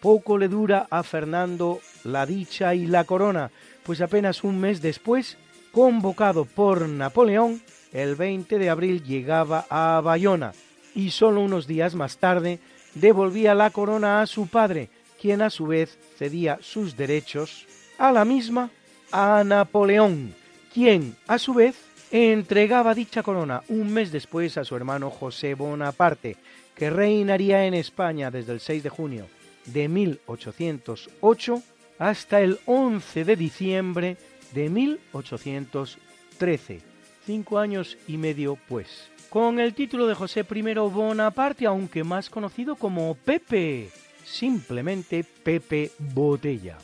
Poco le dura a Fernando la dicha y la corona, pues apenas un mes después, convocado por Napoleón, el 20 de abril llegaba a Bayona y solo unos días más tarde devolvía la corona a su padre, quien a su vez cedía sus derechos a la misma a Napoleón, quien, a su vez, entregaba dicha corona un mes después a su hermano José Bonaparte, que reinaría en España desde el 6 de junio de 1808 hasta el 11 de diciembre de 1813, cinco años y medio pues, con el título de José I Bonaparte, aunque más conocido como Pepe, simplemente Pepe Botella.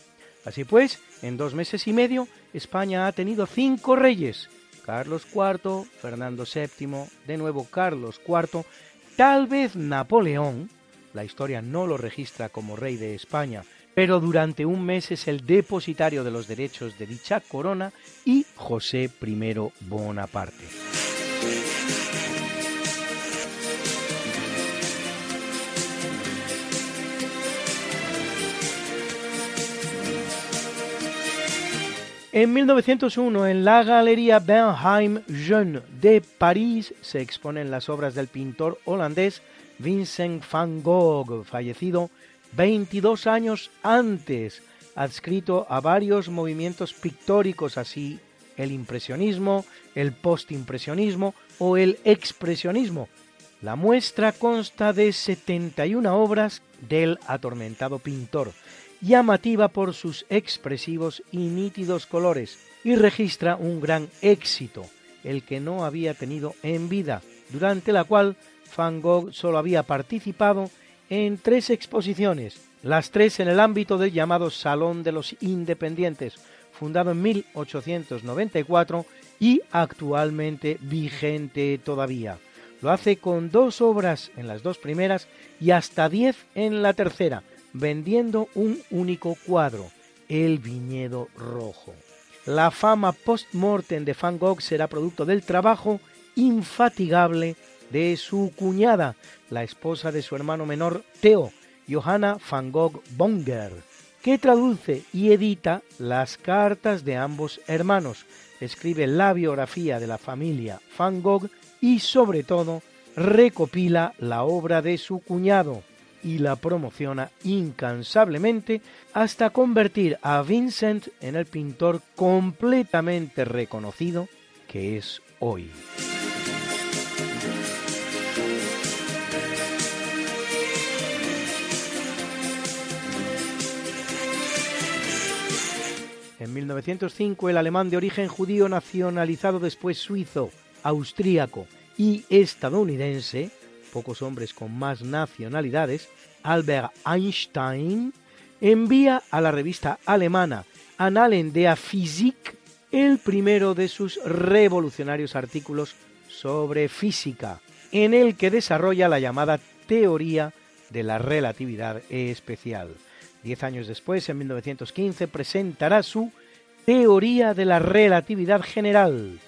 Así pues, en dos meses y medio, España ha tenido cinco reyes. Carlos IV, Fernando VII, de nuevo Carlos IV, tal vez Napoleón, la historia no lo registra como rey de España, pero durante un mes es el depositario de los derechos de dicha corona, y José I Bonaparte. En 1901, en la Galería Bernheim Jeune de París, se exponen las obras del pintor holandés Vincent van Gogh, fallecido 22 años antes, adscrito a varios movimientos pictóricos, así el impresionismo, el postimpresionismo o el expresionismo. La muestra consta de 71 obras del atormentado pintor, llamativa por sus expresivos y nítidos colores, y registra un gran éxito, el que no había tenido en vida, durante la cual Van Gogh solo había participado en tres exposiciones, las tres en el ámbito del llamado Salón de los Independientes, fundado en 1894 y actualmente vigente todavía. Lo hace con dos obras en las dos primeras y hasta diez en la tercera, vendiendo un único cuadro, El Viñedo Rojo. La fama post-mortem de Van Gogh será producto del trabajo infatigable de su cuñada, la esposa de su hermano menor Theo, Johanna van Gogh Bonger, que traduce y edita las cartas de ambos hermanos, escribe la biografía de la familia Van Gogh y sobre todo recopila la obra de su cuñado y la promociona incansablemente hasta convertir a Vincent en el pintor completamente reconocido que es hoy. En 1905 el alemán de origen judío nacionalizado después suizo, austríaco y estadounidense, pocos hombres con más nacionalidades, Albert Einstein, envía a la revista alemana Annalen der Physik el primero de sus revolucionarios artículos sobre física, en el que desarrolla la llamada teoría de la relatividad especial. Diez años después, en 1915, presentará su Teoría de la Relatividad General,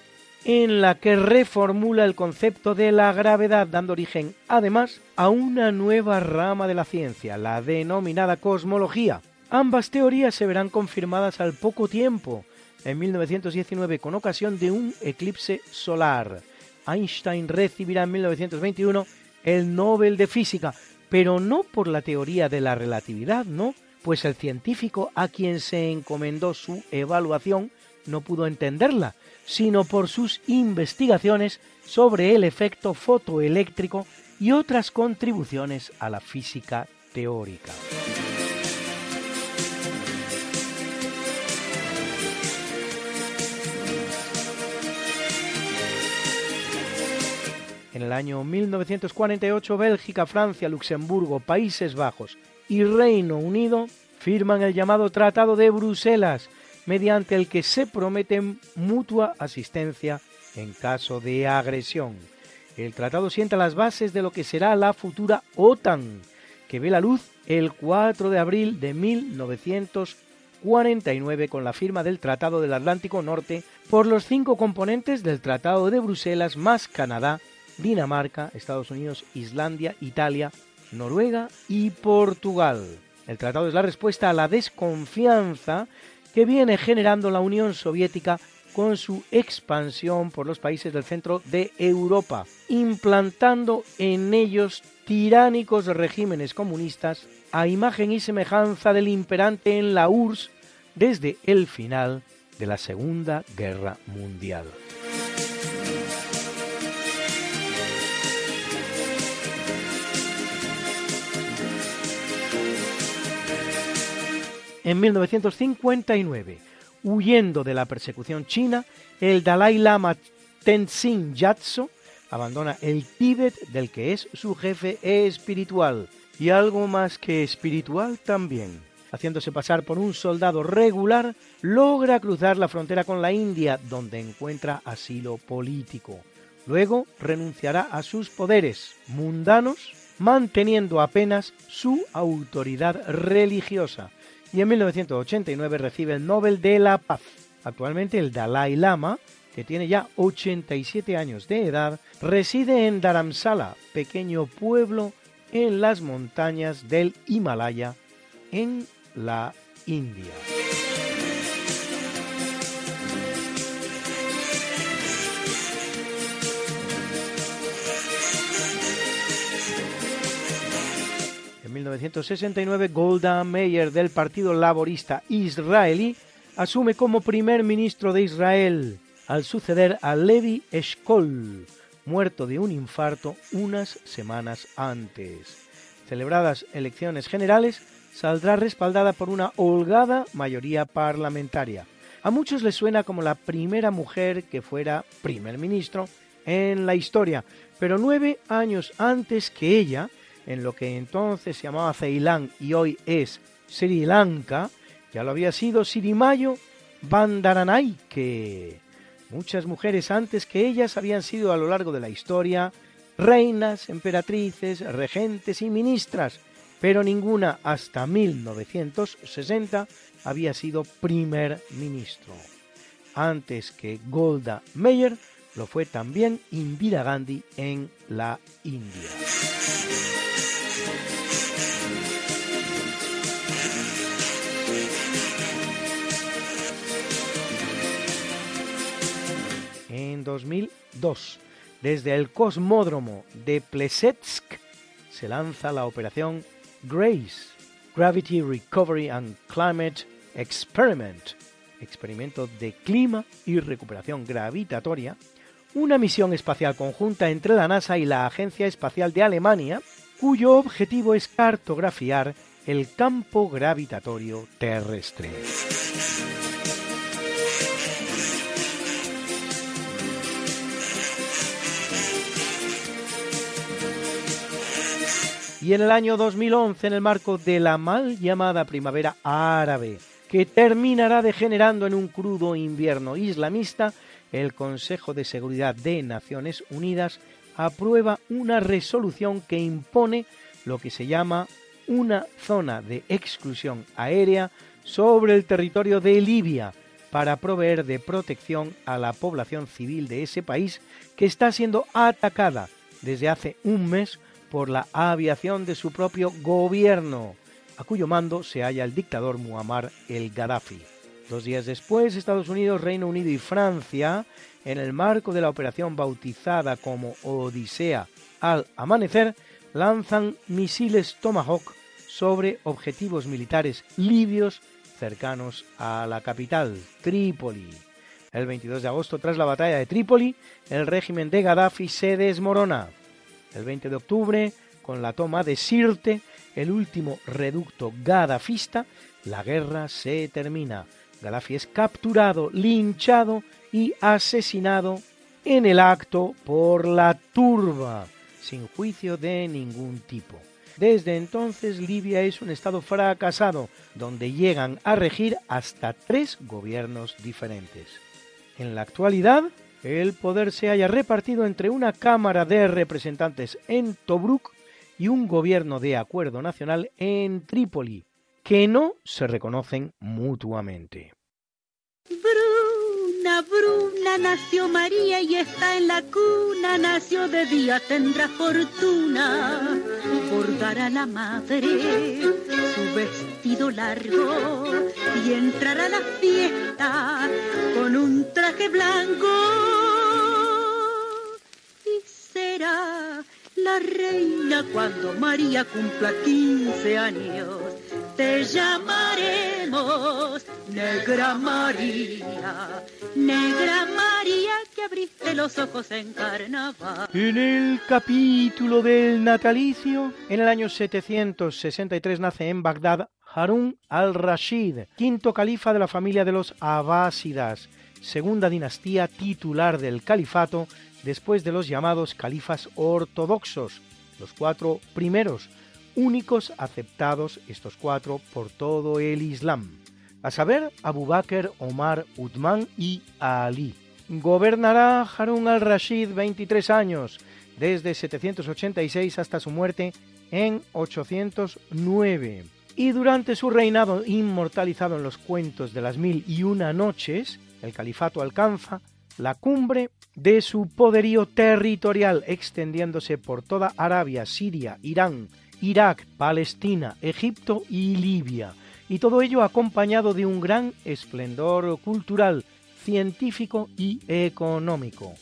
en la que reformula el concepto de la gravedad, dando origen, además, a una nueva rama de la ciencia, la denominada cosmología. Ambas teorías se verán confirmadas al poco tiempo, en 1919, con ocasión de un eclipse solar. Einstein recibirá en 1921 el Nobel de Física, pero no por la teoría de la relatividad, no, pues el científico a quien se encomendó su evaluación no pudo entenderla, sino por sus investigaciones sobre el efecto fotoeléctrico y otras contribuciones a la física teórica. En el año 1948, Bélgica, Francia, Luxemburgo, Países Bajos y Reino Unido firman el llamado Tratado de Bruselas, mediante el que se prometen mutua asistencia en caso de agresión. El tratado sienta las bases de lo que será la futura OTAN, que ve la luz el 4 de abril de 1949 con la firma del Tratado del Atlántico Norte por los cinco componentes del Tratado de Bruselas más Canadá, Dinamarca, Estados Unidos, Islandia, Italia, Noruega y Portugal. El tratado es la respuesta a la desconfianza que viene generando la Unión Soviética con su expansión por los países del centro de Europa, implantando en ellos tiránicos regímenes comunistas a imagen y semejanza del imperante en la URSS desde el final de la Segunda Guerra Mundial. En 1959, huyendo de la persecución china, el Dalai Lama Tenzin Gyatso abandona el Tíbet del que es su jefe espiritual y algo más que espiritual también. Haciéndose pasar por un soldado regular, logra cruzar la frontera con la India, donde encuentra asilo político. Luego renunciará a sus poderes mundanos, manteniendo apenas su autoridad religiosa, y en 1989 recibe el Nobel de la Paz. Actualmente el Dalai Lama, que tiene ya 87 años de edad, reside en Dharamsala, pequeño pueblo en las montañas del Himalaya, en la India. 1969, Golda Meir del Partido Laborista Israelí asume como primer ministro de Israel al suceder a Levi Eshkol, muerto de un infarto unas semanas antes. Celebradas elecciones generales, saldrá respaldada por una holgada mayoría parlamentaria. A muchos les suena como la primera mujer que fuera primer ministro en la historia, pero nueve años antes que ella, en lo que entonces se llamaba Ceilán y hoy es Sri Lanka, ya lo había sido Sirimayo Bandaranaike. Muchas mujeres antes que ellas habían sido a lo largo de la historia reinas, emperatrices, regentes y ministras, pero ninguna hasta 1960 había sido primer ministro. Antes que Golda Meir, lo fue también Indira Gandhi en la India. En 2002, desde el cosmódromo de Plesetsk, se lanza la operación GRACE, Gravity Recovery and Climate Experiment, experimento de clima y recuperación gravitatoria, una misión espacial conjunta entre la NASA y la Agencia Espacial de Alemania, cuyo objetivo es cartografiar el campo gravitatorio terrestre. Y en el año 2011, en el marco de la mal llamada primavera árabe, que terminará degenerando en un crudo invierno islamista, el Consejo de Seguridad de Naciones Unidas aprueba una resolución que impone lo que se llama una zona de exclusión aérea sobre el territorio de Libia para proveer de protección a la población civil de ese país que está siendo atacada desde hace un mes por la aviación de su propio gobierno, a cuyo mando se halla el dictador Muammar el Gaddafi. Dos días después, Estados Unidos, Reino Unido y Francia, en el marco de la operación bautizada como Odisea al amanecer, lanzan misiles Tomahawk sobre objetivos militares libios cercanos a la capital, Trípoli. El 22 de agosto, tras la batalla de Trípoli, el régimen de Gaddafi se desmorona el 20 de octubre, con la toma de Sirte, el último reducto gadafista, la guerra se termina. Gaddafi es capturado, linchado y asesinado en el acto por la turba, sin juicio de ningún tipo. Desde entonces Libia es un estado fracasado, donde llegan a regir hasta tres gobiernos diferentes. En la actualidad, el poder se haya repartido entre una Cámara de Representantes en Tobruk y un gobierno de acuerdo nacional en Trípoli, que no se reconocen mutuamente. Bruna, Bruna, nació María y está en la cuna, nació de día, tendrá fortuna, bordará la madre su vestido largo y entrará a la fiesta con un traje blanco. Y será la reina cuando María cumpla 15 años. Te llamaremos Negra María, Negra María que abriste los ojos en carnaval. En el capítulo del natalicio, en el año 763 nace en Bagdad Harun al-Rashid, quinto califa de la familia de los Abásidas, segunda dinastía titular del califato después de los llamados califas ortodoxos, los cuatro primeros, únicos aceptados estos cuatro por todo el Islam, a saber Abu Bakr, Omar, Uthman y Ali. Gobernará Harun al-Rashid 23 años, desde 786 hasta su muerte en 809. Y durante su reinado inmortalizado en los cuentos de las mil y una noches, el califato alcanza la cumbre de su poderío territorial extendiéndose por toda Arabia, Siria, Irán, Irak, Palestina, Egipto y Libia, y todo ello acompañado de un gran esplendor cultural, científico y económico.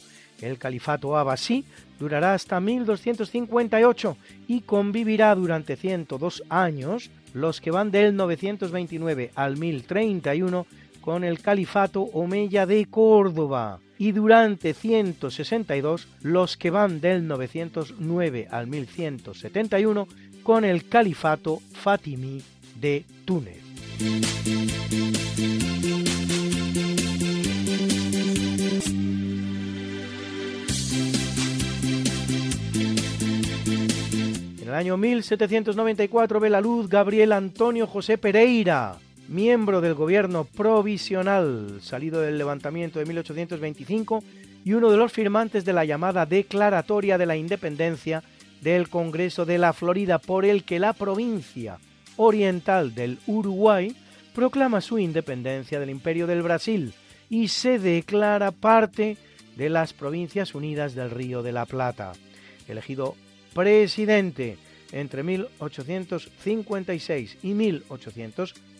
El califato abasí durará hasta 1258 y convivirá durante 102 años, los que van del 929 al 1031 con el califato omeya de Córdoba y durante 162 los que van del 909 al 1171 con el califato fatimí de Túnez. En el año 1794 ve la luz Gabriel Antonio José Pereira, miembro del gobierno provisional salido del levantamiento de 1825 y uno de los firmantes de la llamada Declaratoria de la Independencia del Congreso de la Florida, por el que la provincia oriental del Uruguay proclama su independencia del Imperio del Brasil y se declara parte de las Provincias Unidas del Río de la Plata. Elegido presidente entre 1856 y 1860,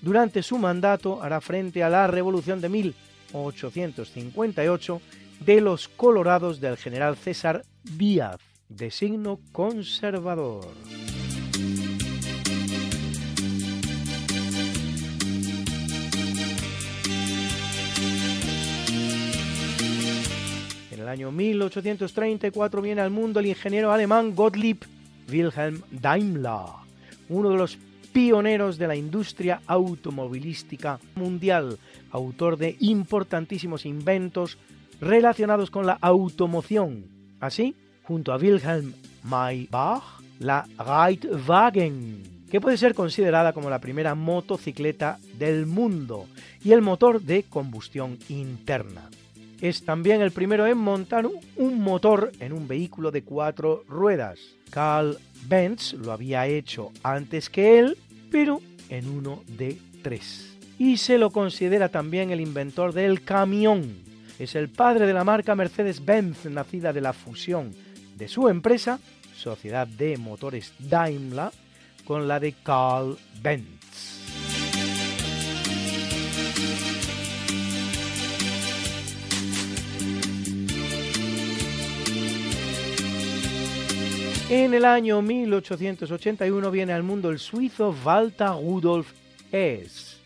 durante su mandato hará frente a la Revolución de 1858 de los Colorados del general César Díaz, de signo conservador. En el año 1834 viene al mundo el ingeniero alemán Gottlieb Wilhelm Daimler, uno de los pioneros de la industria automovilística mundial, autor de importantísimos inventos relacionados con la automoción. Así, junto a Wilhelm Maybach, la Reitwagen, que puede ser considerada como la primera motocicleta del mundo y el motor de combustión interna. Es también el primero en montar un motor en un vehículo de cuatro ruedas. Carl Benz lo había hecho antes que él, pero en uno de tres. Y se lo considera también el inventor del camión. Es el padre de la marca Mercedes-Benz, nacida de la fusión de su empresa, Sociedad de Motores Daimler, con la de Carl Benz. En el año 1881 viene al mundo el suizo Walter Rudolf Hess,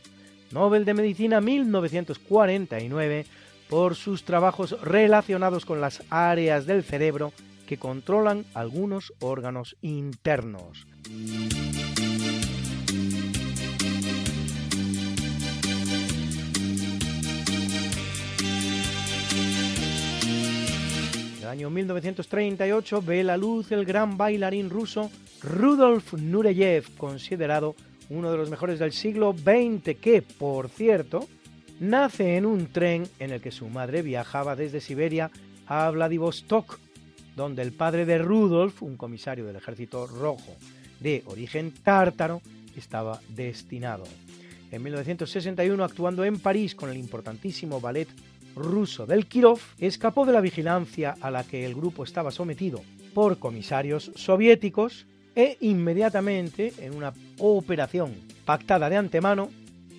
Nobel de Medicina 1949, por sus trabajos relacionados con las áreas del cerebro que controlan algunos órganos internos. Año 1938 ve la luz el gran bailarín ruso Rudolf Nureyev, considerado uno de los mejores del siglo XX, que, por cierto, nace en un tren en el que su madre viajaba desde Siberia a Vladivostok, donde el padre de Rudolf, un comisario del ejército rojo de origen tártaro, estaba destinado. En 1961, actuando en París con el importantísimo ballet ruso del Kirov, escapó de la vigilancia a la que el grupo estaba sometido por comisarios soviéticos e inmediatamente, en una operación pactada de antemano,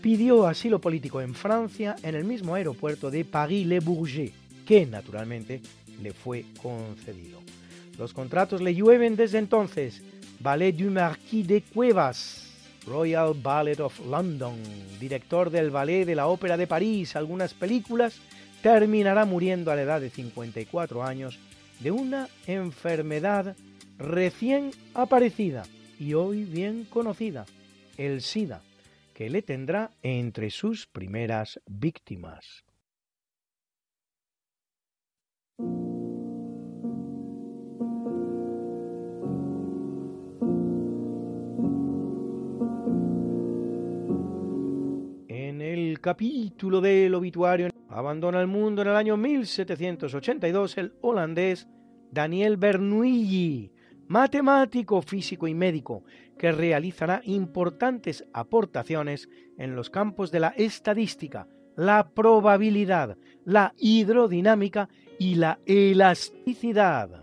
pidió asilo político en Francia en el mismo aeropuerto de Paris-Le Bourget, que naturalmente le fue concedido. Los contratos le llueven desde entonces. Ballet du Marquis de Cuevas, Royal Ballet of London, director del Ballet de la Ópera de París, algunas películas, terminará muriendo a la edad de 54 años de una enfermedad recién aparecida y hoy bien conocida, el SIDA, que le tendrá entre sus primeras víctimas. Capítulo del obituario abandona el mundo en el año 1782 el holandés Daniel Bernoulli, matemático, físico y médico, que realizará importantes aportaciones en los campos de la estadística, la probabilidad, la hidrodinámica y la elasticidad.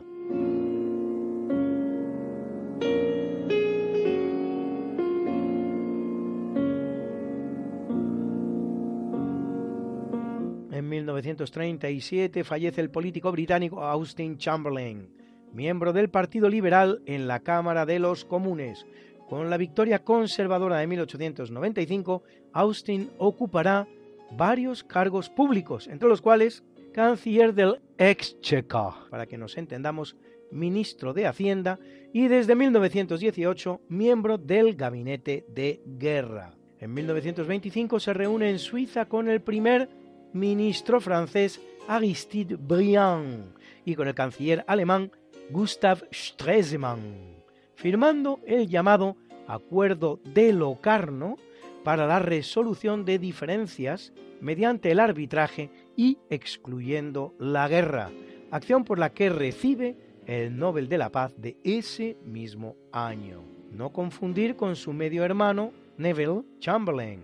1937 fallece el político británico Austin Chamberlain, miembro del Partido Liberal en la Cámara de los Comunes. Con la victoria conservadora de 1895, Austin ocupará varios cargos públicos, entre los cuales canciller del Exchequer, para que nos entendamos, ministro de Hacienda, y desde 1918 miembro del Gabinete de Guerra. En 1925 se reúne en Suiza con el primer ministro francés Aristide Briand y con el canciller alemán Gustav Stresemann, firmando el llamado Acuerdo de Locarno para la resolución de diferencias mediante el arbitraje y excluyendo la guerra, acción por la que recibe el Nobel de la Paz de ese mismo año. No confundir con su medio hermano Neville Chamberlain,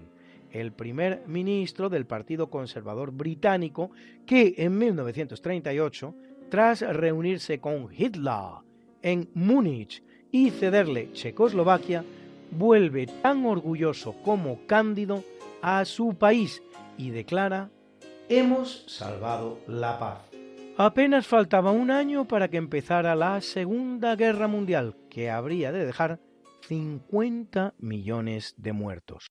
el primer ministro del Partido Conservador británico que en 1938, tras reunirse con Hitler en Múnich y cederle Checoslovaquia, vuelve tan orgulloso como cándido a su país y declara, hemos salvado la paz. Apenas faltaba un año para que empezara la Segunda Guerra Mundial, que habría de dejar 50 millones de muertos.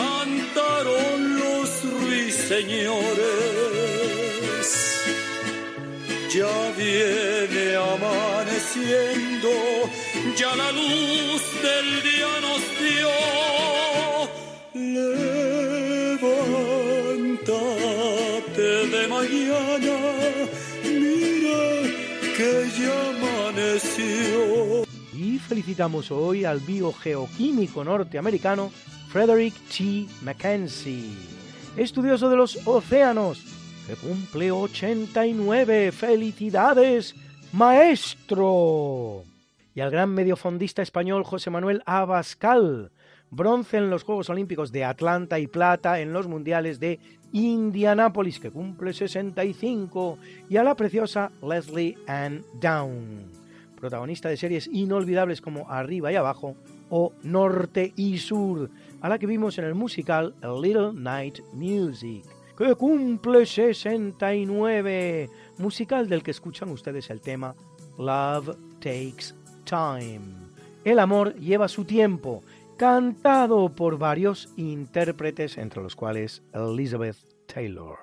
cantaron los ruiseñores. Ya viene amaneciendo, ya la luz del día nos dio. Levántate de mañana, mira que ya amaneció. Y felicitamos hoy al biogeoquímico norteamericano Frederick T. Mackenzie, estudioso de los océanos, que cumple 89. ¡Felicidades, maestro! Y al gran mediofondista español José Manuel Abascal, bronce en los Juegos Olímpicos de Atlanta y plata en los Mundiales de Indianápolis, que cumple 65, y a la preciosa Leslie Ann Down, protagonista de series inolvidables como Arriba y Abajo o Norte y Sur, a la que vimos en el musical A Little Night Music, que cumple 69, musical del que escuchan ustedes el tema Love Takes Time. El amor lleva su tiempo, cantado por varios intérpretes, entre los cuales Elizabeth Taylor.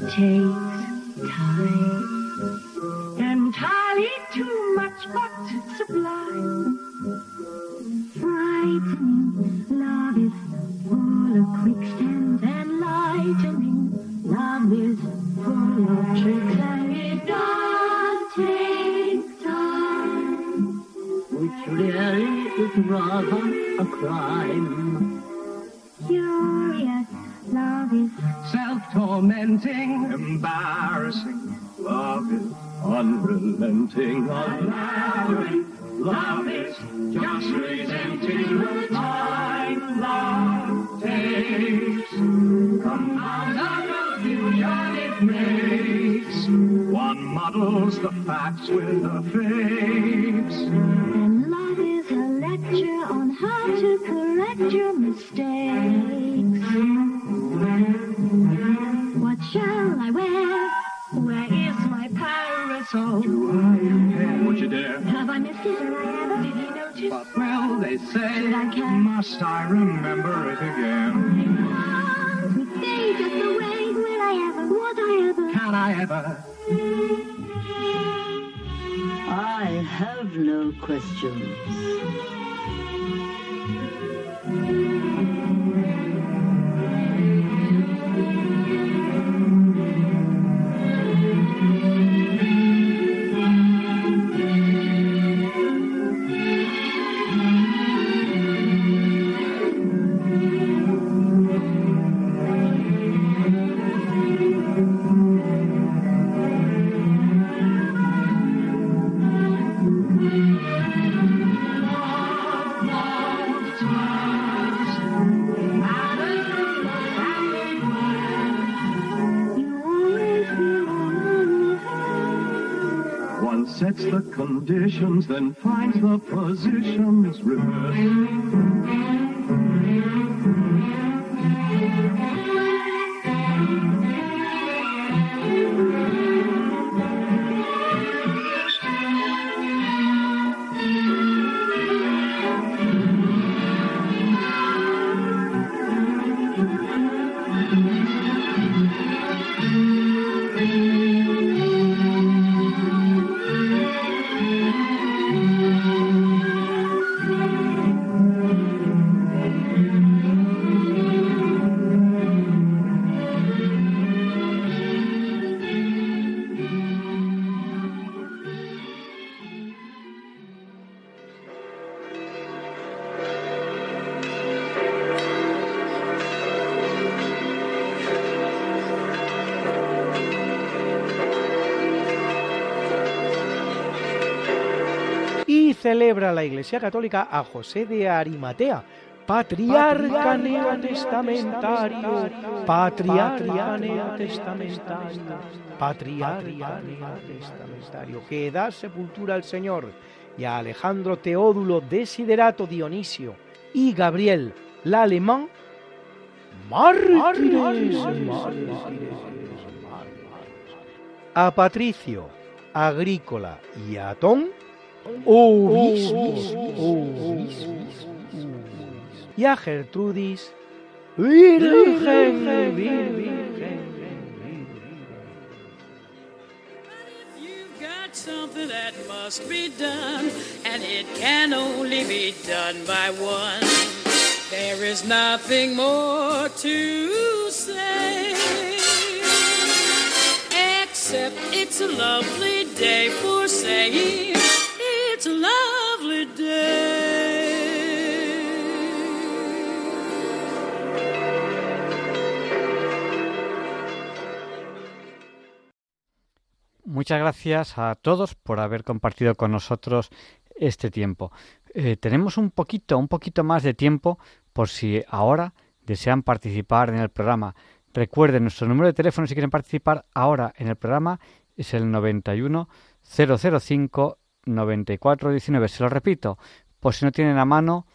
Takes time. Entirely too much, but sublime. Frightening. Love is full of quicksand and lightning. Love is full of tricks and it does take time. Which really is rather a crime. Curious. Love is self-tormenting, embarrassing. Love is unrelenting. Love is just resenting the time love takes. Compounds the confusion it makes. One muddles the facts with the fakes. And love is a lecture on how to correct your mistakes. What shall I wear? Where is my parasol? Do I care what you dare? Have I missed it? Did I ever? Did he notice? But well, they say, Did I care? must I remember it again? Would they just the way? Will I ever? Would I ever? Can I ever? I have no questions. Conditions, then finds the positions reversed. Celebra la Iglesia Católica a José de Arimatea, patriarca neotestamentario, patriarca neotestamentario, patriarca neotestamentario, que da sepultura al Señor y a Alejandro Teodulo Desiderato Dionisio y Gabriel la alemán, mártires, a Patricio, Agrícola y Atón, obispos, obispos, y a Gertrudis, Virgen, Virgen. something that must be done, and it can only be done by one. There is nothing more to say, except it's a lovely day for saying it's a lovely day. Muchas gracias a todos por haber compartido con nosotros este tiempo. Eh, tenemos un poquito, un poquito más de tiempo por si ahora desean participar en el programa. Recuerden, nuestro número de teléfono si quieren participar ahora en el programa es el 91 005 94 19. Se lo repito, por si no tienen a mano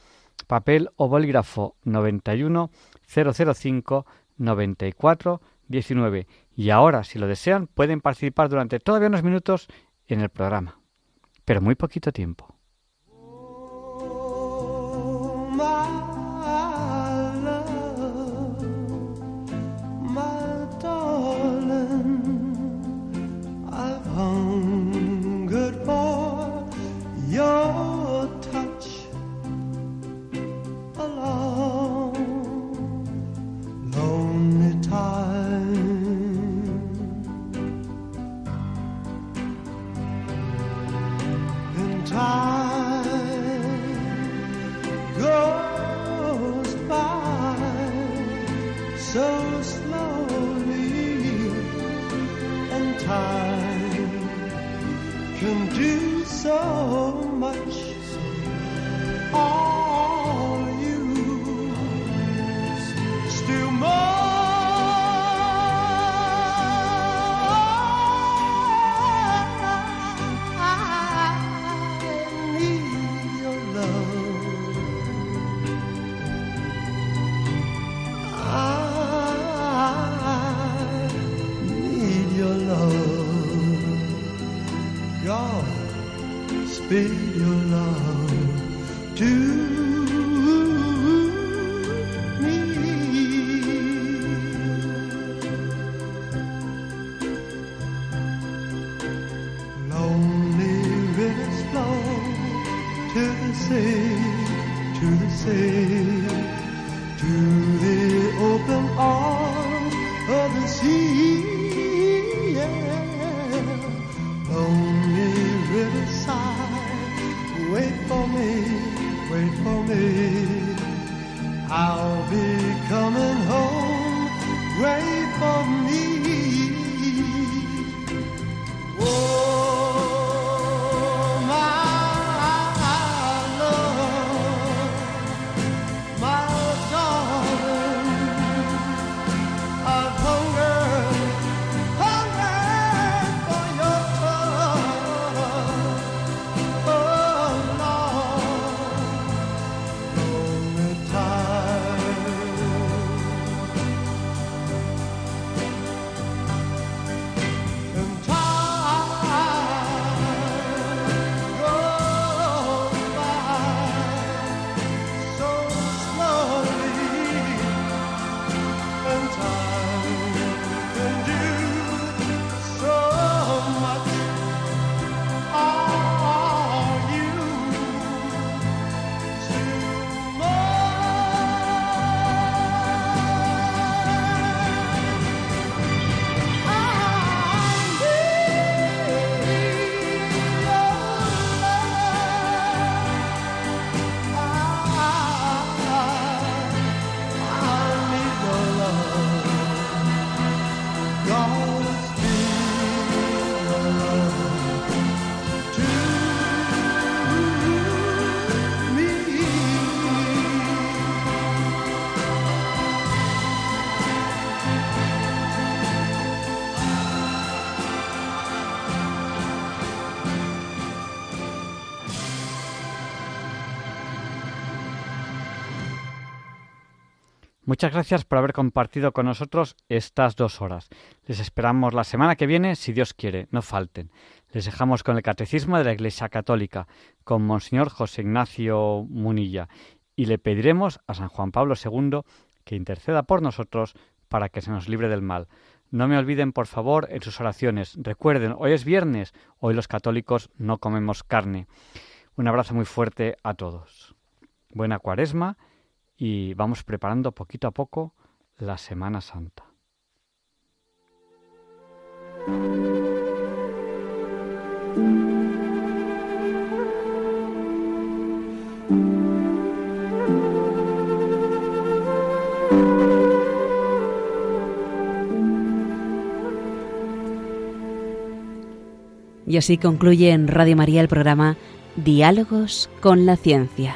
papel o bolígrafo 91 005 94 19. Y ahora, si lo desean, pueden participar durante todavía unos minutos en el programa, pero muy poquito tiempo. So espelho Muchas gracias por haber compartido con nosotros estas dos horas. Les esperamos la semana que viene, si Dios quiere, no falten. Les dejamos con el Catecismo de la Iglesia Católica, con Monseñor José Ignacio Munilla, y le pediremos a San Juan Pablo II que interceda por nosotros para que se nos libre del mal. No me olviden, por favor, en sus oraciones. Recuerden, hoy es viernes, hoy los católicos no comemos carne. Un abrazo muy fuerte a todos. Buena cuaresma y vamos preparando poquito a poco la Semana Santa. Y así concluye en Radio María el programa Diálogos con la Ciencia.